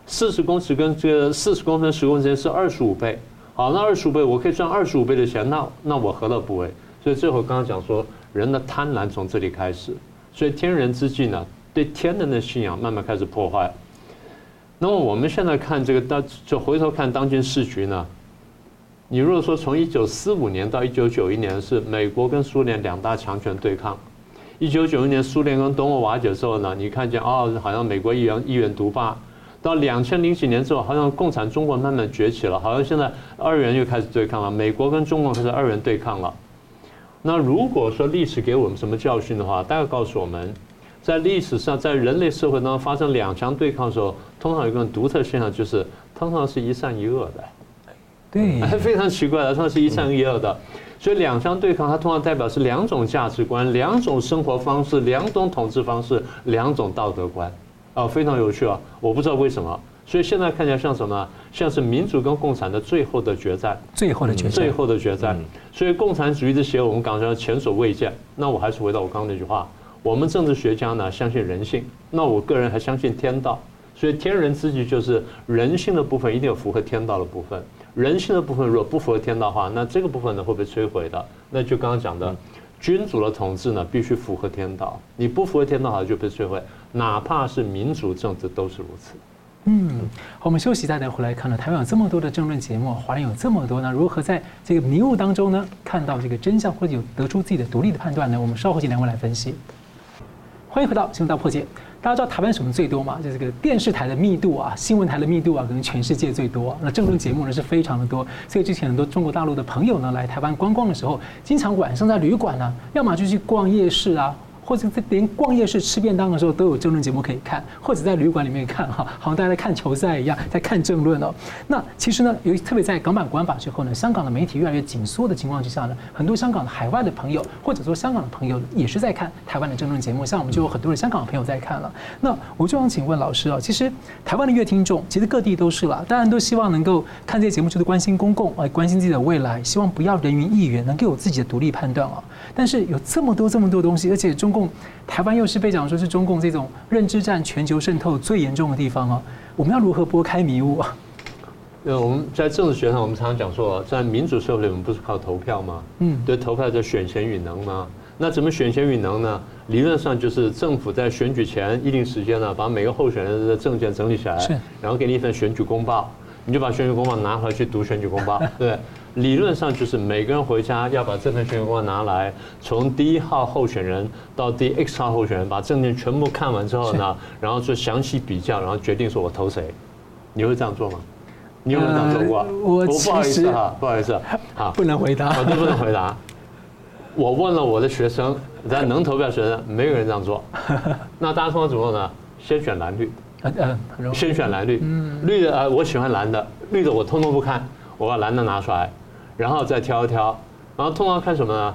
四十公尺跟这个四十公分、十公分是二十五倍。好，那二十五倍我可以赚二十五倍的钱，那那我何乐不为？所以最后刚刚讲说，人的贪婪从这里开始，所以天人之际呢，对天人的信仰慢慢开始破坏。那么我们现在看这个当，就回头看当今世局呢，你如果说从一九四五年到一九九一年是美国跟苏联两大强权对抗，一九九一年苏联跟东欧瓦解之后呢，你看见哦，好像美国一元一元独霸。到两千零几年之后，好像共产中国慢慢崛起了，好像现在二元又开始对抗了，美国跟中国开始二元对抗了。那如果说历史给我们什么教训的话，大概告诉我们，在历史上，在人类社会当中发生两强对抗的时候，通常有一个独特现象，就是通常是一善一恶的。对，非常奇怪的，通常是一善一恶的。所以两强对抗，它通常代表是两种价值观、两种生活方式、两种统治方式、两种道德观。啊，非常有趣啊！我不知道为什么，所以现在看起来像什么？像是民主跟共产的最后的决战，最后的决战，最后的决战。所以共产主义的邪恶，我们讲说前所未见。那我还是回到我刚刚那句话：我们政治学家呢，相信人性，那我个人还相信天道。所以天人之际就是人性的部分一定要符合天道的部分。人性的部分如果不符合天道的话，那这个部分呢会被摧毁的。那就刚刚讲的。君主的统治呢，必须符合天道。你不符合天道，好就被摧毁。哪怕是民主政治，都是如此。嗯，好，我们休息一下，再回来看了台湾有这么多的政论节目，华人有这么多呢，如何在这个迷雾当中呢，看到这个真相，或者有得出自己的独立的判断呢？我们稍后请两位来分析。欢迎回到新闻大破解。大家知道台湾什么最多吗？就是这个电视台的密度啊，新闻台的密度啊，可能全世界最多。那政论节目呢是非常的多，所以之前很多中国大陆的朋友呢来台湾观光的时候，经常晚上在旅馆呢，要么就去逛夜市啊。或者连逛夜市吃便当的时候都有政论节目可以看，或者在旅馆里面看哈，好像大家在看球赛一样，在看政论哦。那其实呢，尤其特别在港版国安法之后呢，香港的媒体越来越紧缩的情况之下呢，很多香港的海外的朋友，或者说香港的朋友也是在看台湾的政论节目，像我们就有很多的香港的朋友在看了。那我就想请问老师啊，其实台湾的乐听众，其实各地都是了，当然都希望能够看这些节目，就是关心公共，哎，关心自己的未来，希望不要人云亦云，能够有自己的独立判断啊。但是有这么多这么多东西，而且中共台湾又是被讲说是中共这种认知战全球渗透最严重的地方啊，我们要如何拨开迷雾啊？呃，我们在政治学上，我们常常讲说，在民主社会里，我们不是靠投票吗？嗯，对，投票叫选贤与能吗？那怎么选贤与能呢？理论上就是政府在选举前一定时间呢，把每个候选人的证件整理起来，然后给你一份选举公报，你就把选举公报拿回去读选举公报。对，理论上就是每个人回家要把这份选举公报拿来，从第一号候选人到第 X 号候选人，把证件全部看完之后呢，然后做详细比较，然后决定说我投谁。你会这样做吗？你有没有这样做过？呃、我，我不好意思哈，不好意思，好，不能回答，我都不能回答。我问了我的学生，咱能投票学生，没有人这样做。那大家通常怎么做呢？先选蓝绿，先选蓝绿，绿的啊，我喜欢蓝的，绿的我通通不看，我把蓝的拿出来，然后再挑一挑，然后通常看什么呢？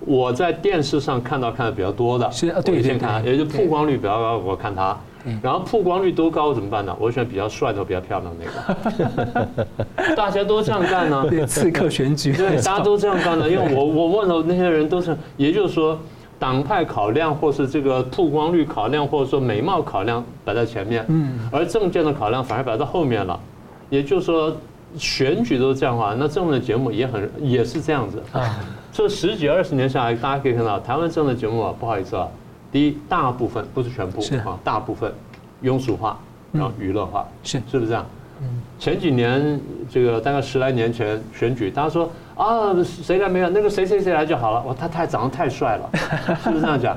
我在电视上看到看的比较多的，是啊，对，先看，也就曝光率比较高，我看它。然后曝光率多高怎么办呢？我选比较帅的、比较漂亮的那个。大家都这样干呢？刺客选举。对，大家都这样干呢。因为我我问了那些人都是，也就是说，党派考量或是这个曝光率考量，或者说美貌考量摆在前面，嗯，而证件的考量反而摆在后面了。也就是说，选举都是这样的话，那政论节目也很也是这样子啊。这十几二十年下来，大家可以看到，台湾政论节目啊，不好意思啊。第一，大部分不是全部啊，大部分庸俗化，然后娱乐化，是是不是这样？嗯，前几年这个大概十来年前选举，大家说啊，谁来没有？那个谁谁谁来就好了。哇，他太长得太帅了，是不是这样讲？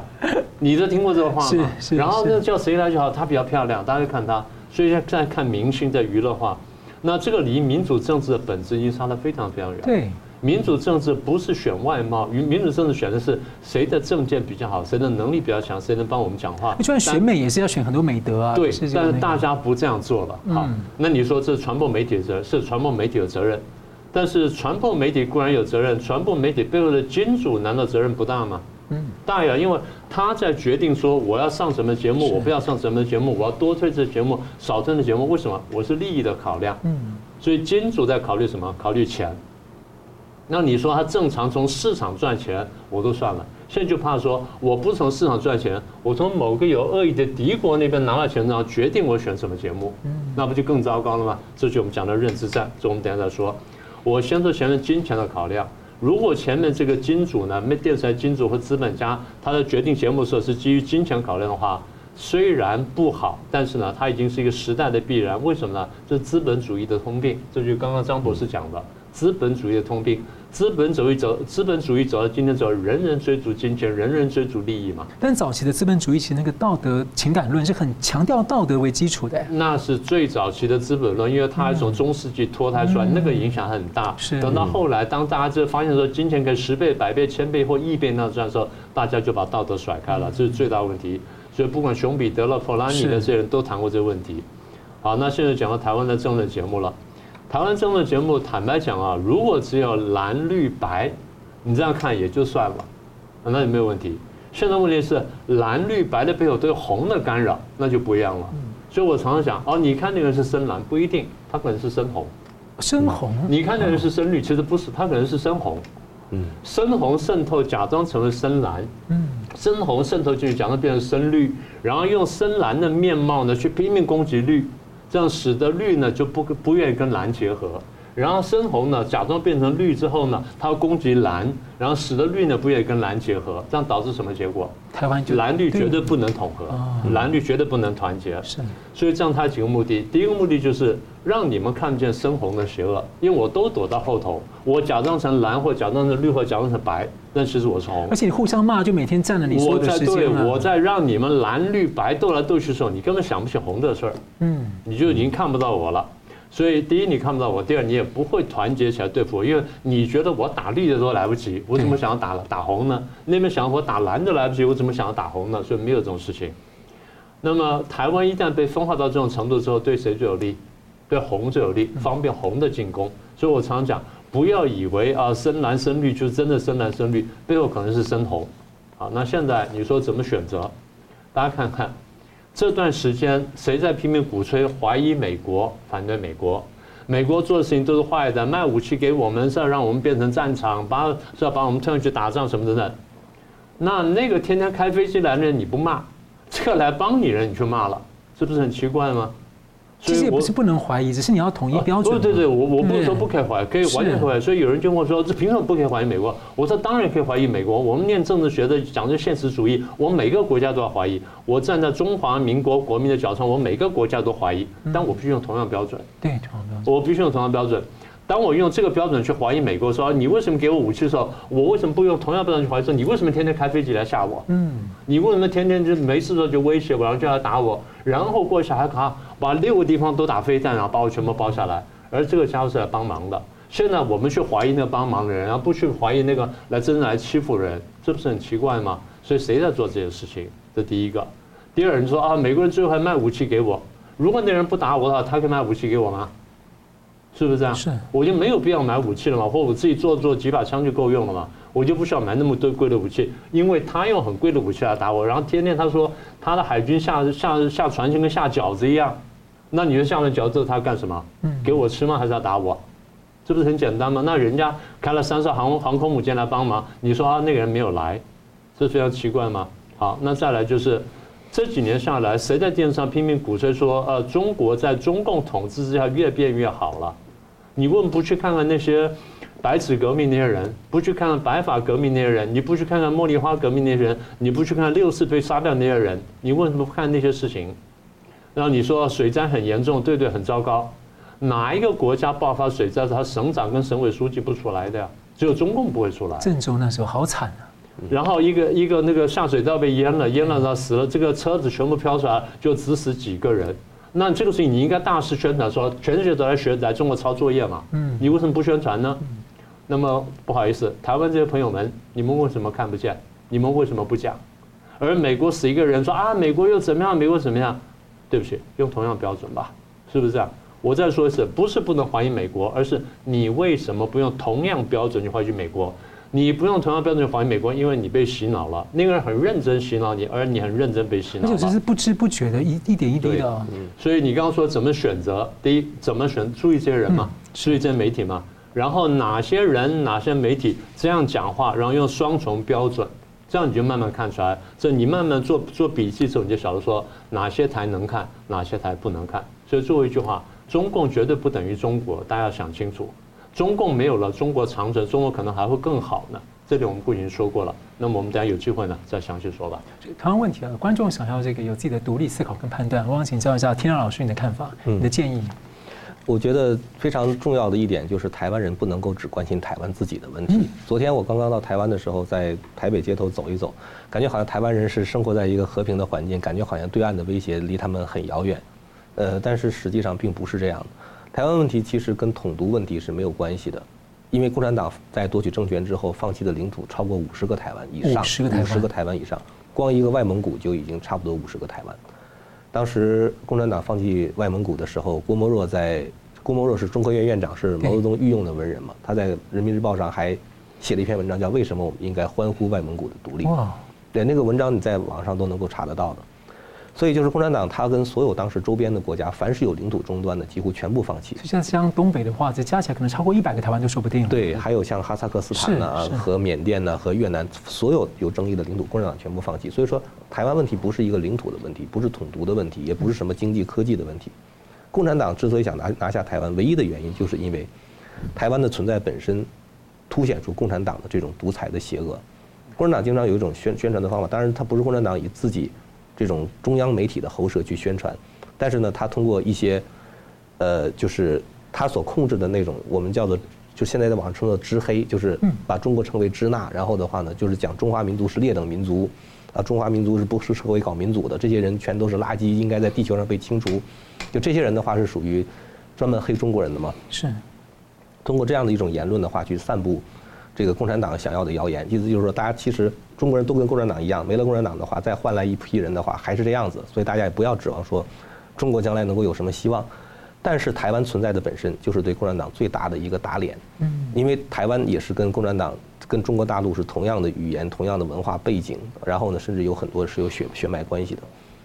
你都听过这个话吗？然后那叫谁来就好，他比较漂亮，大家就看他。所以现在看明星在娱乐化，那这个离民主政治的本质已经差得非常非常远。对。民主政治不是选外貌，与民主政治选的是谁的政见比较好，谁的能力比较强，谁能帮我们讲话。就算选美也是要选很多美德啊。对，但是大家不这样做了。好，那你说这是传播媒体的责任，是传播媒体的责任。但是传播媒体固然有责任，传播媒体背后的金主难道责任不大吗？嗯，大呀，因为他在决定说我要上什么节目，我不要上什么节目，我要多推这节目，少推的节目，为什么？我是利益的考量。嗯，所以金主在考虑什么？考虑钱。那你说他正常从市场赚钱，我都算了。现在就怕说，我不从市场赚钱，我从某个有恶意的敌国那边拿了钱，然后决定我选什么节目，那不就更糟糕了吗？这就我们讲的认知战，这我们等下再说。我先说前面金钱的考量，如果前面这个金主呢，没电视台金主和资本家，他的决定节目的时候是基于金钱考量的话，虽然不好，但是呢，它已经是一个时代的必然。为什么呢？这是资本主义的通病。这就刚刚张博士讲的，资本主义的通病。资本主义走，资本主义走到今天走，人人追逐金钱，人人追逐利益嘛。但早期的资本主义其实那个道德情感论是很强调道德为基础的。那是最早期的资本论，因为它还从中世纪脱胎出来，那个影响很大。是。等到后来，当大家就发现说金钱可以十倍、百倍、千倍或亿倍那样赚的时候，大家就把道德甩开了，这是最大问题。所以不管熊彼得了、弗拉尼的这些人都谈过这个问题。好，那现在讲到台湾的政论节目了。台湾政论节目，坦白讲啊，如果只有蓝绿白，你这样看也就算了，那也没有问题。现在问题是蓝绿白的背后都有红的干扰，那就不一样了。所以我常常讲，哦，你看那个人是深蓝，不一定，他可能是深红。深红？你看那个人是深绿，其实不是，他可能是深红。嗯。深红渗透，假装成为深蓝。嗯。深红渗透进去，假装变成深绿，然后用深蓝的面貌呢，去拼命攻击绿。这样使得绿呢就不不愿意跟蓝结合，然后深红呢假装变成绿之后呢，它要攻击蓝，然后使得绿呢不愿意跟蓝结合，这样导致什么结果？台湾就蓝绿绝对不能统合，蓝绿绝对不能团结。是，所以这样它几个目的，第一个目的就是让你们看见深红的邪恶，因为我都躲到后头，我假装成蓝或假装成绿或假装成白。但其实我是红，而且你互相骂就每天占了你所有的时间。我在对，我在让你们蓝绿白斗来斗去的时候，你根本想不起红的事儿。嗯，你就已经看不到我了。所以第一你看不到我，第二你也不会团结起来对付我，因为你觉得我打绿的都来不及，我怎么想要打打红呢？那边想我打蓝的来不及，我怎么想要打红呢？所以没有这种事情。那么台湾一旦被分化到这种程度之后，对谁最有利？对红最有利，方便红的进攻。所以我常讲，不要以为啊深蓝深绿就真的深蓝深绿，背后可能是深红。好，那现在你说怎么选择？大家看看这段时间谁在拼命鼓吹怀疑美国、反对美国？美国做的事情都是坏的，卖武器给我们是要让我们变成战场，把是要把我们推上去打仗什么的。那那个天天开飞机来的人你不骂，这个来帮你人你去骂了，这不是很奇怪吗？其实也不是不能怀疑，只是你要统一标准。对对对，我我不是说不可以怀疑，可以完全怀疑。所以有人就问我说：“这凭什么不可以怀疑美国？”我说：“当然可以怀疑美国。我们念政治学的讲的现实主义，我们每个国家都要怀疑。我站在中华民国国民的角度，我每个国家都怀疑，但我必须用同样标准。对，同样标准。我必须用同样标准。当我用这个标准去怀疑美国，说你为什么给我武器的时候，我为什么不用同样标准去怀疑？说你为什么天天开飞机来吓我？嗯，你为什么天天就没事的时候就威胁我，然后就要打我，然后过去还卡把六个地方都打飞弹，然后把我全部包下来？而这个家伙是来帮忙的。现在我们去怀疑那个帮忙的人，然后不去怀疑那个来真正来欺负人，这不是很奇怪吗？所以谁在做这些事情？这第一个。第二，人说啊，美国人最后还卖武器给我，如果那人不打我的话，他可以卖武器给我吗？是不是这样？是，我就没有必要买武器了嘛，或我自己做做几把枪就够用了嘛，我就不需要买那么多贵的武器，因为他用很贵的武器来打我，然后天天他说他的海军下下下船就跟下饺子一样，那你就下了饺子他干什么？给我吃吗？还是要打我？这不是很简单吗？那人家开了三艘航航空母舰来帮忙，你说啊那个人没有来，这非常奇怪吗？好，那再来就是。这几年下来，谁在电视上拼命鼓吹说，呃，中国在中共统治之下越变越好了？你为什么不去看看那些白纸革命那些人，不去看看白发革命那些人，你不去看看茉莉花革命那些人，你不去看六四被杀掉那些人，你为什么不看那些事情？然后你说水灾很严重，对对，很糟糕。哪一个国家爆发水灾是他省长跟省委书记不出来的呀？只有中共不会出来。郑州那时候好惨啊！然后一个一个那个下水道被淹了，淹了然后死了，这个车子全部飘出来，就只死几个人。那这个事情你应该大肆宣传，说全世界都来学，来中国抄作业嘛。嗯，你为什么不宣传呢？那么不好意思，台湾这些朋友们，你们为什么看不见？你们为什么不讲？而美国死一个人说啊，美国又怎么样？美国怎么样？对不起，用同样标准吧，是不是这样？我再说一次，不是不能怀疑美国，而是你为什么不用同样标准去怀疑美国？你不用同样标准去怀疑美国，因为你被洗脑了。那个人很认真洗脑你，而你很认真被洗脑。而且这是不知不觉的，一一点一滴的。嗯，所以你刚刚说怎么选择？第一，怎么选？注意这些人嘛，注意这些媒体嘛。然后哪些人、哪些媒体这样讲话，然后用双重标准，这样你就慢慢看出来。这你慢慢做做笔记之后，你就晓得说哪些台能看，哪些台不能看。所以最后一句话，中共绝对不等于中国，大家要想清楚。中共没有了，中国长城，中国可能还会更好呢。这里我们不已经说过了，那么我们等下有机会呢再详细说吧。台湾问题啊，观众想要这个有自己的独立思考跟判断，我想请教一下天亮老师你的看法，你的建议。嗯，我觉得非常重要的一点就是台湾人不能够只关心台湾自己的问题。昨天我刚刚到台湾的时候，在台北街头走一走，感觉好像台湾人是生活在一个和平的环境，感觉好像对岸的威胁离他们很遥远。呃，但是实际上并不是这样的。台湾问题其实跟统独问题是没有关系的，因为共产党在夺取政权之后，放弃的领土超过五十个台湾以上，五十个台湾以上，光一个外蒙古就已经差不多五十个台湾。当时共产党放弃外蒙古的时候，郭沫若在，郭沫若是中科院院长，是毛泽东御用的文人嘛，他在《人民日报》上还写了一篇文章，叫《为什么我们应该欢呼外蒙古的独立》。对，那个文章你在网上都能够查得到的。所以就是共产党，他跟所有当时周边的国家，凡是有领土终端的，几乎全部放弃。就像像东北的话，这加起来可能超过一百个台湾都说不定。对，还有像哈萨克斯坦呢，和缅甸呢，和越南，所有有争议的领土，共产党全部放弃。所以说，台湾问题不是一个领土的问题，不是统独的问题，也不是什么经济科技的问题。共产党之所以想拿拿下台湾，唯一的原因就是因为台湾的存在本身凸显出共产党的这种独裁的邪恶。共产党经常有一种宣宣传的方法，当然他不是共产党以自己。这种中央媒体的喉舌去宣传，但是呢，他通过一些，呃，就是他所控制的那种，我们叫做，就现在在网上称作“支黑”，就是把中国称为“支那”，然后的话呢，就是讲中华民族是劣等民族，啊，中华民族是不适合搞民主的，这些人全都是垃圾，应该在地球上被清除。就这些人的话是属于。专门黑中国人的嘛？是。通过这样的一种言论的话，去散布这个共产党想要的谣言，意思就是说，大家其实中国人都跟共产党一样，没了共产党的话，再换来一批人的话，还是这样子。所以大家也不要指望说中国将来能够有什么希望。但是台湾存在的本身就是对共产党最大的一个打脸。嗯。因为台湾也是跟共产党、跟中国大陆是同样的语言、同样的文化背景，然后呢，甚至有很多是有血血脉关系的。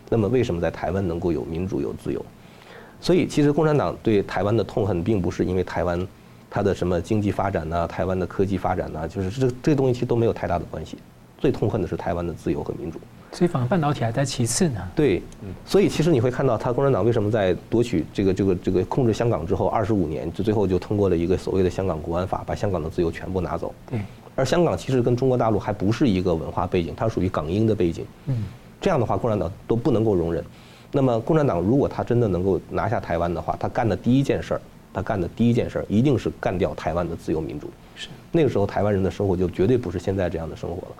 那么为什么在台湾能够有民主、有自由？所以其实共产党对台湾的痛恨，并不是因为台湾。它的什么经济发展呐，台湾的科技发展呐，就是这这东西其实都没有太大的关系。最痛恨的是台湾的自由和民主。所以反而半导体还在其次呢。对，所以其实你会看到，他共产党为什么在夺取这个这个这个控制香港之后，二十五年就最后就通过了一个所谓的香港国安法，把香港的自由全部拿走。对。而香港其实跟中国大陆还不是一个文化背景，它属于港英的背景。嗯。这样的话，共产党都不能够容忍。那么，共产党如果他真的能够拿下台湾的话，他干的第一件事儿。他干的第一件事儿一定是干掉台湾的自由民主。是那个时候，台湾人的生活就绝对不是现在这样的生活了。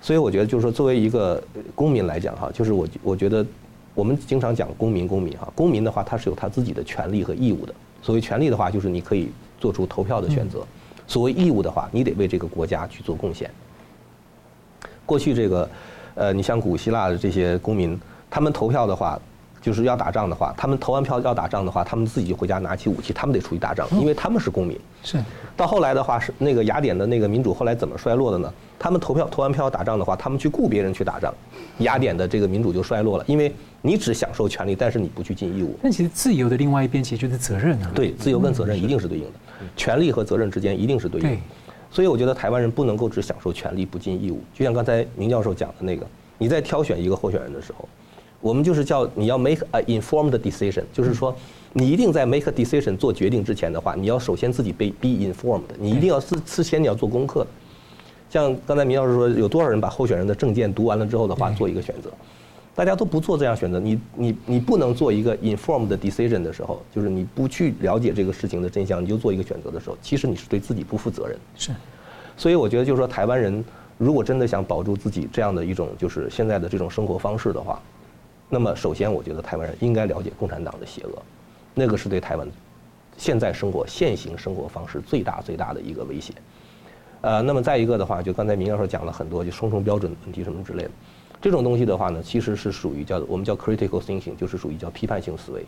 所以我觉得，就是说，作为一个公民来讲，哈，就是我我觉得，我们经常讲公民，公民哈，公民的话，他是有他自己的权利和义务的。所谓权利的话，就是你可以做出投票的选择；所谓义务的话，你得为这个国家去做贡献。过去这个，呃，你像古希腊的这些公民，他们投票的话。就是要打仗的话，他们投完票要打仗的话，他们自己就回家拿起武器，他们得出去打仗，因为他们是公民。是。到后来的话，是那个雅典的那个民主后来怎么衰落的呢？他们投票投完票要打仗的话，他们去雇别人去打仗，雅典的这个民主就衰落了，因为你只享受权利，但是你不去尽义务。但其实自由的另外一边其实就是责任啊。对，自由跟责任一定是对应的，权利和责任之间一定是对应的。所以我觉得台湾人不能够只享受权利不尽义务，就像刚才明教授讲的那个，你在挑选一个候选人的时候。我们就是叫你要 make a informed decision，就是说，你一定在 make a decision 做决定之前的话，你要首先自己被 be informed，你一定要事事先你要做功课。像刚才明老师说，有多少人把候选人的证件读完了之后的话，做一个选择，大家都不做这样选择，你你你不能做一个 informed decision 的时候，就是你不去了解这个事情的真相，你就做一个选择的时候，其实你是对自己不负责任。是，所以我觉得就是说，台湾人如果真的想保住自己这样的一种就是现在的这种生活方式的话。那么，首先，我觉得台湾人应该了解共产党的邪恶，那个是对台湾现在生活、现行生活方式最大最大的一个威胁。呃，那么再一个的话，就刚才明教授讲了很多，就双重标准问题什么之类的，这种东西的话呢，其实是属于叫我们叫 critical thinking，就是属于叫批判性思维。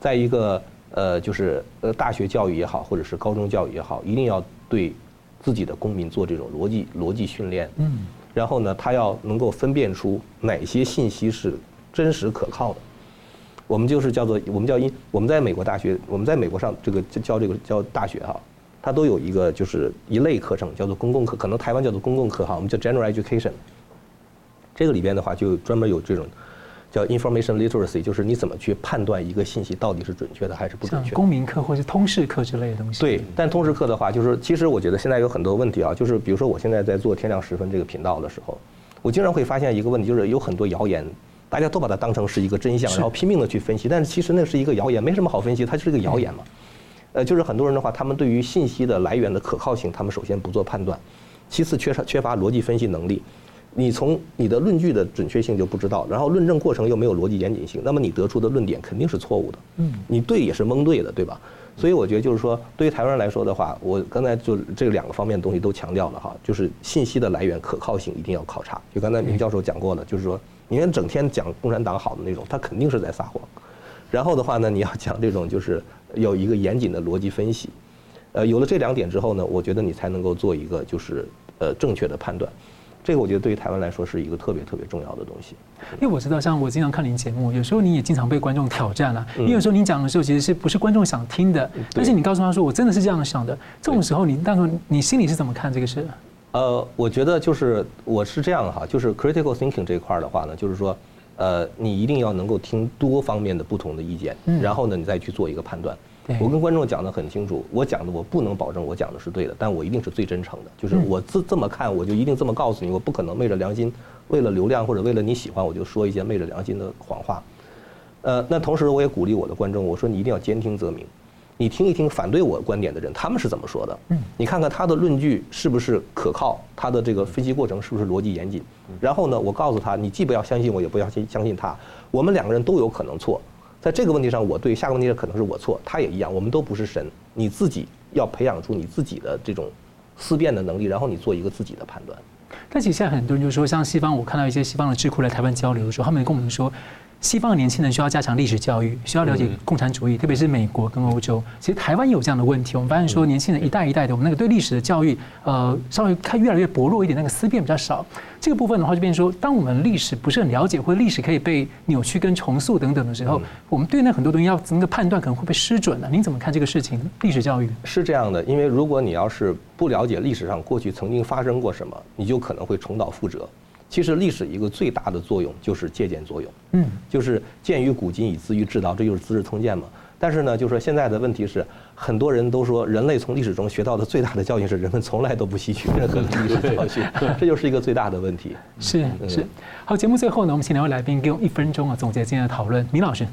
在一个呃，就是呃大学教育也好，或者是高中教育也好，一定要对自己的公民做这种逻辑逻辑训练。嗯。然后呢，他要能够分辨出哪些信息是。真实可靠的，我们就是叫做我们叫因我们在美国大学，我们在美国上这个教这个教大学哈，它都有一个就是一类课程叫做公共课，可能台湾叫做公共课哈，我们叫 general education。这个里边的话就专门有这种叫 information literacy，就是你怎么去判断一个信息到底是准确的还是不准确。公民课或者通识课之类的东西。对，但通识课的话，就是其实我觉得现在有很多问题啊，就是比如说我现在在做天亮时分这个频道的时候，我经常会发现一个问题，就是有很多谣言。大家都把它当成是一个真相，然后拼命的去分析，但是其实那是一个谣言，没什么好分析，它就是一个谣言嘛。呃，就是很多人的话，他们对于信息的来源的可靠性，他们首先不做判断，其次缺少缺乏逻辑分析能力。你从你的论据的准确性就不知道，然后论证过程又没有逻辑严谨性，那么你得出的论点肯定是错误的。嗯，你对也是蒙对的，对吧？所以我觉得就是说，对于台湾人来说的话，我刚才就这两个方面的东西都强调了哈，就是信息的来源可靠性一定要考察。就刚才明教授讲过的，就是说。你看，整天讲共产党好的那种，他肯定是在撒谎。然后的话呢，你要讲这种，就是有一个严谨的逻辑分析。呃，有了这两点之后呢，我觉得你才能够做一个就是呃正确的判断。这个我觉得对于台湾来说是一个特别特别重要的东西。因为我知道，像我经常看您节目，有时候你也经常被观众挑战了。因为有时候您讲的时候，其实是不是观众想听的，但是你告诉他说，我真的是这样想的。这种时候，你当时你心里是怎么看这个事？呃，我觉得就是我是这样哈，就是 critical thinking 这一块儿的话呢，就是说，呃，你一定要能够听多方面的不同的意见，然后呢，你再去做一个判断。我跟观众讲的很清楚，我讲的我不能保证我讲的是对的，但我一定是最真诚的。就是我这这么看，我就一定这么告诉你，我不可能昧着良心，为了流量或者为了你喜欢，我就说一些昧着良心的谎话。呃，那同时我也鼓励我的观众，我说你一定要兼听则明。你听一听反对我观点的人，他们是怎么说的？嗯，你看看他的论据是不是可靠，他的这个分析过程是不是逻辑严谨？然后呢，我告诉他，你既不要相信我，也不要相相信他，我们两个人都有可能错，在这个问题上，我对下个问题可能是我错，他也一样，我们都不是神，你自己要培养出你自己的这种思辨的能力，然后你做一个自己的判断。但其实现在很多人就说，像西方，我看到一些西方的智库来台湾交流的时候，他们跟我们说。西方的年轻人需要加强历史教育，需要了解共产主义，特别是美国跟欧洲。其实台湾也有这样的问题。我们发现说，年轻人一代一代的，我们那个对历史的教育，呃，稍微看越来越薄弱一点，那个思辨比较少。这个部分的话，就变成说，当我们历史不是很了解，或者历史可以被扭曲跟重塑等等的时候，我们对那很多东西要怎么个判断，可能会被失准了。您怎么看这个事情？历史教育是这样的，因为如果你要是不了解历史上过去曾经发生过什么，你就可能会重蹈覆辙。其实历史一个最大的作用就是借鉴作用，嗯，就是鉴于古今以资于治道，这就是《资治通鉴》嘛。但是呢，就是说现在的问题是，很多人都说人类从历史中学到的最大的教训是，人们从来都不吸取任何的历史教训，这就是一个最大的问题。是是。好，节目最后呢，我们请两位来宾给我一分钟啊总结今天的讨论。明老师，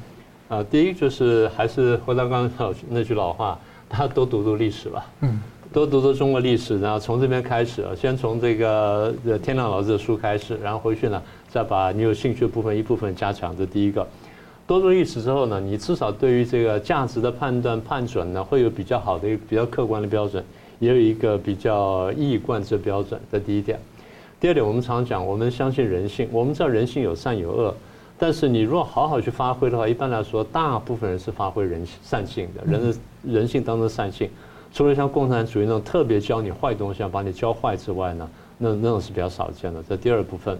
啊，第一就是还是回到刚刚那句老话，大家多读读历史吧。嗯。多读读中国历史，然后从这边开始，先从这个天亮老师的书开始，然后回去呢，再把你有兴趣的部分一部分加强。这第一个，多读历史之后呢，你至少对于这个价值的判断判准呢，会有比较好的一个比较客观的标准，也有一个比较一以贯之的标准。这第一点。第二点，我们常讲，我们相信人性，我们知道人性有善有恶，但是你如果好好去发挥的话，一般来说，大部分人是发挥人性善性的，人的人性当中善性。除了像共产主义那种特别教你坏东西，要把你教坏之外呢，那那种是比较少见的。这第二部分，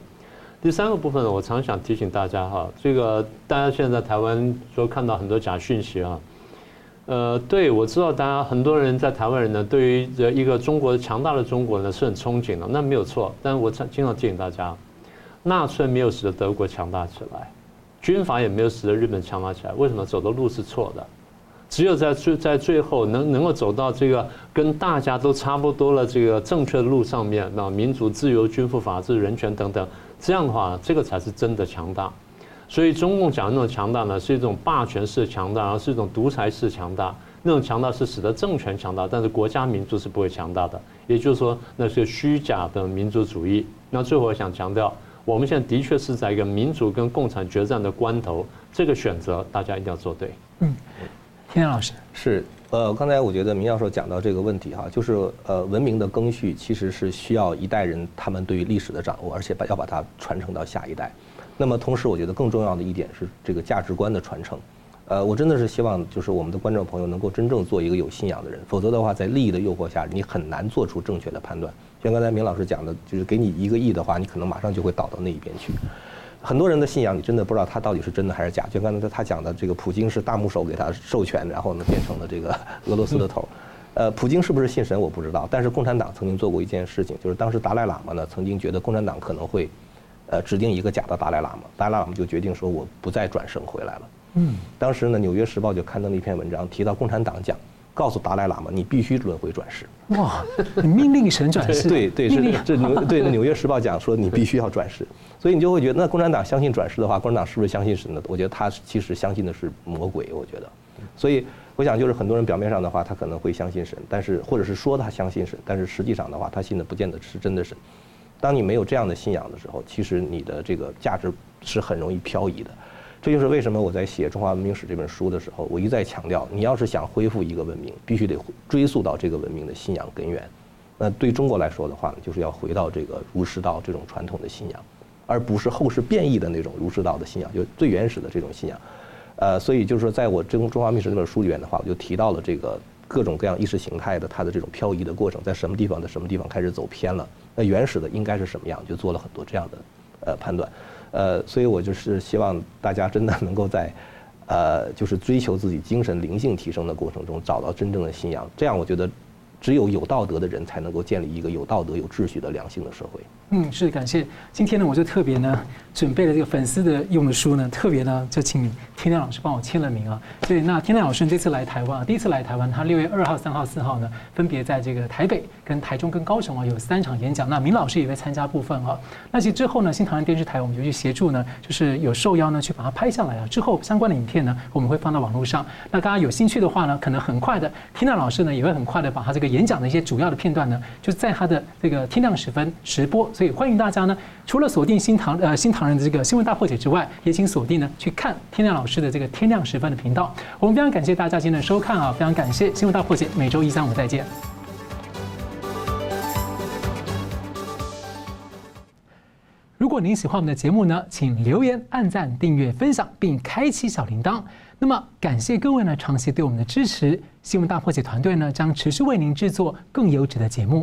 第三个部分呢，我常想提醒大家哈，这个大家现在在台湾说看到很多假讯息啊，呃，对我知道大家很多人在台湾人呢，对于这一个中国强大的中国呢是很憧憬的，那没有错。但我常经常提醒大家，纳粹没有使得德国强大起来，军阀也没有使得日本强大起来，为什么走的路是错的？只有在最在最后能能够走到这个跟大家都差不多了这个正确的路上面，那民主、自由、均富、法治、人权等等，这样的话，这个才是真的强大。所以中共讲的那种强大呢，是一种霸权式强大，而是一种独裁式强大。那种强大是使得政权强大，但是国家民族是不会强大的。也就是说，那是虚假的民族主义。那最后我想强调，我们现在的确是在一个民主跟共产决战的关头，这个选择大家一定要做对。嗯。天亮老师是呃，刚才我觉得明教授讲到这个问题哈，就是呃，文明的更续其实是需要一代人他们对于历史的掌握，而且把要把它传承到下一代。那么同时，我觉得更重要的一点是这个价值观的传承。呃，我真的是希望就是我们的观众朋友能够真正做一个有信仰的人，否则的话，在利益的诱惑下，你很难做出正确的判断。像刚才明老师讲的，就是给你一个亿的话，你可能马上就会倒到那一边去。很多人的信仰，你真的不知道他到底是真的还是假。就刚才他讲的，这个普京是大木手给他授权，然后呢变成了这个俄罗斯的头。呃，普京是不是信神我不知道，但是共产党曾经做过一件事情，就是当时达赖喇嘛呢曾经觉得共产党可能会，呃，指定一个假的达赖喇嘛，达赖喇嘛就决定说我不再转生回来了。嗯，当时呢《纽约时报》就刊登了一篇文章，提到共产党讲。告诉达赖喇嘛，你必须轮回转世。哇，你命令神转世？对对，是这纽对《纽约时报》讲说 你必须要转世，所以你就会觉得，那共产党相信转世的话，共产党是不是相信神呢？我觉得他其实相信的是魔鬼。我觉得，所以我想就是很多人表面上的话，他可能会相信神，但是或者是说他相信神，但是实际上的话，他信的不见得是真的神。当你没有这样的信仰的时候，其实你的这个价值是很容易漂移的。这就是为什么我在写《中华文明史》这本书的时候，我一再强调，你要是想恢复一个文明，必须得追溯到这个文明的信仰根源。那对中国来说的话呢，就是要回到这个儒释道这种传统的信仰，而不是后世变异的那种儒释道的信仰，就最原始的这种信仰。呃，所以就是说，在我《中中华文明史》这本书里面的话，我就提到了这个各种各样意识形态的它的这种漂移的过程，在什么地方，在什么地方开始走偏了，那原始的应该是什么样，就做了很多这样的呃判断。呃，所以我就是希望大家真的能够在，呃，就是追求自己精神灵性提升的过程中，找到真正的信仰。这样，我觉得，只有有道德的人才能够建立一个有道德、有秩序的良性的社会。嗯，是感谢。今天呢，我就特别呢准备了这个粉丝的用的书呢，特别呢就请天亮老师帮我签了名啊。所以那天亮老师这次来台湾啊，第一次来台湾，他六月二号、三号、四号呢，分别在这个台北、跟台中、跟高雄啊有三场演讲。那明老师也会参加部分啊。那其实之后呢，新唐人电视台我们就去协助呢，就是有受邀呢去把它拍下来啊。之后相关的影片呢，我们会放到网络上。那大家有兴趣的话呢，可能很快的，天亮老师呢也会很快的把他这个演讲的一些主要的片段呢，就在他的这个天亮时分直播，所以欢迎大家呢，除了锁定新唐呃新唐人的这个新闻大破解之外，也请锁定呢去看天亮老师的这个天亮时分的频道。我们非常感谢大家今天的收看啊，非常感谢新闻大破解，每周一三五再见。如果您喜欢我们的节目呢，请留言、按赞、订阅、分享，并开启小铃铛。那么，感谢各位呢长期对我们的支持。新闻大破解团队呢将持续为您制作更优质的节目。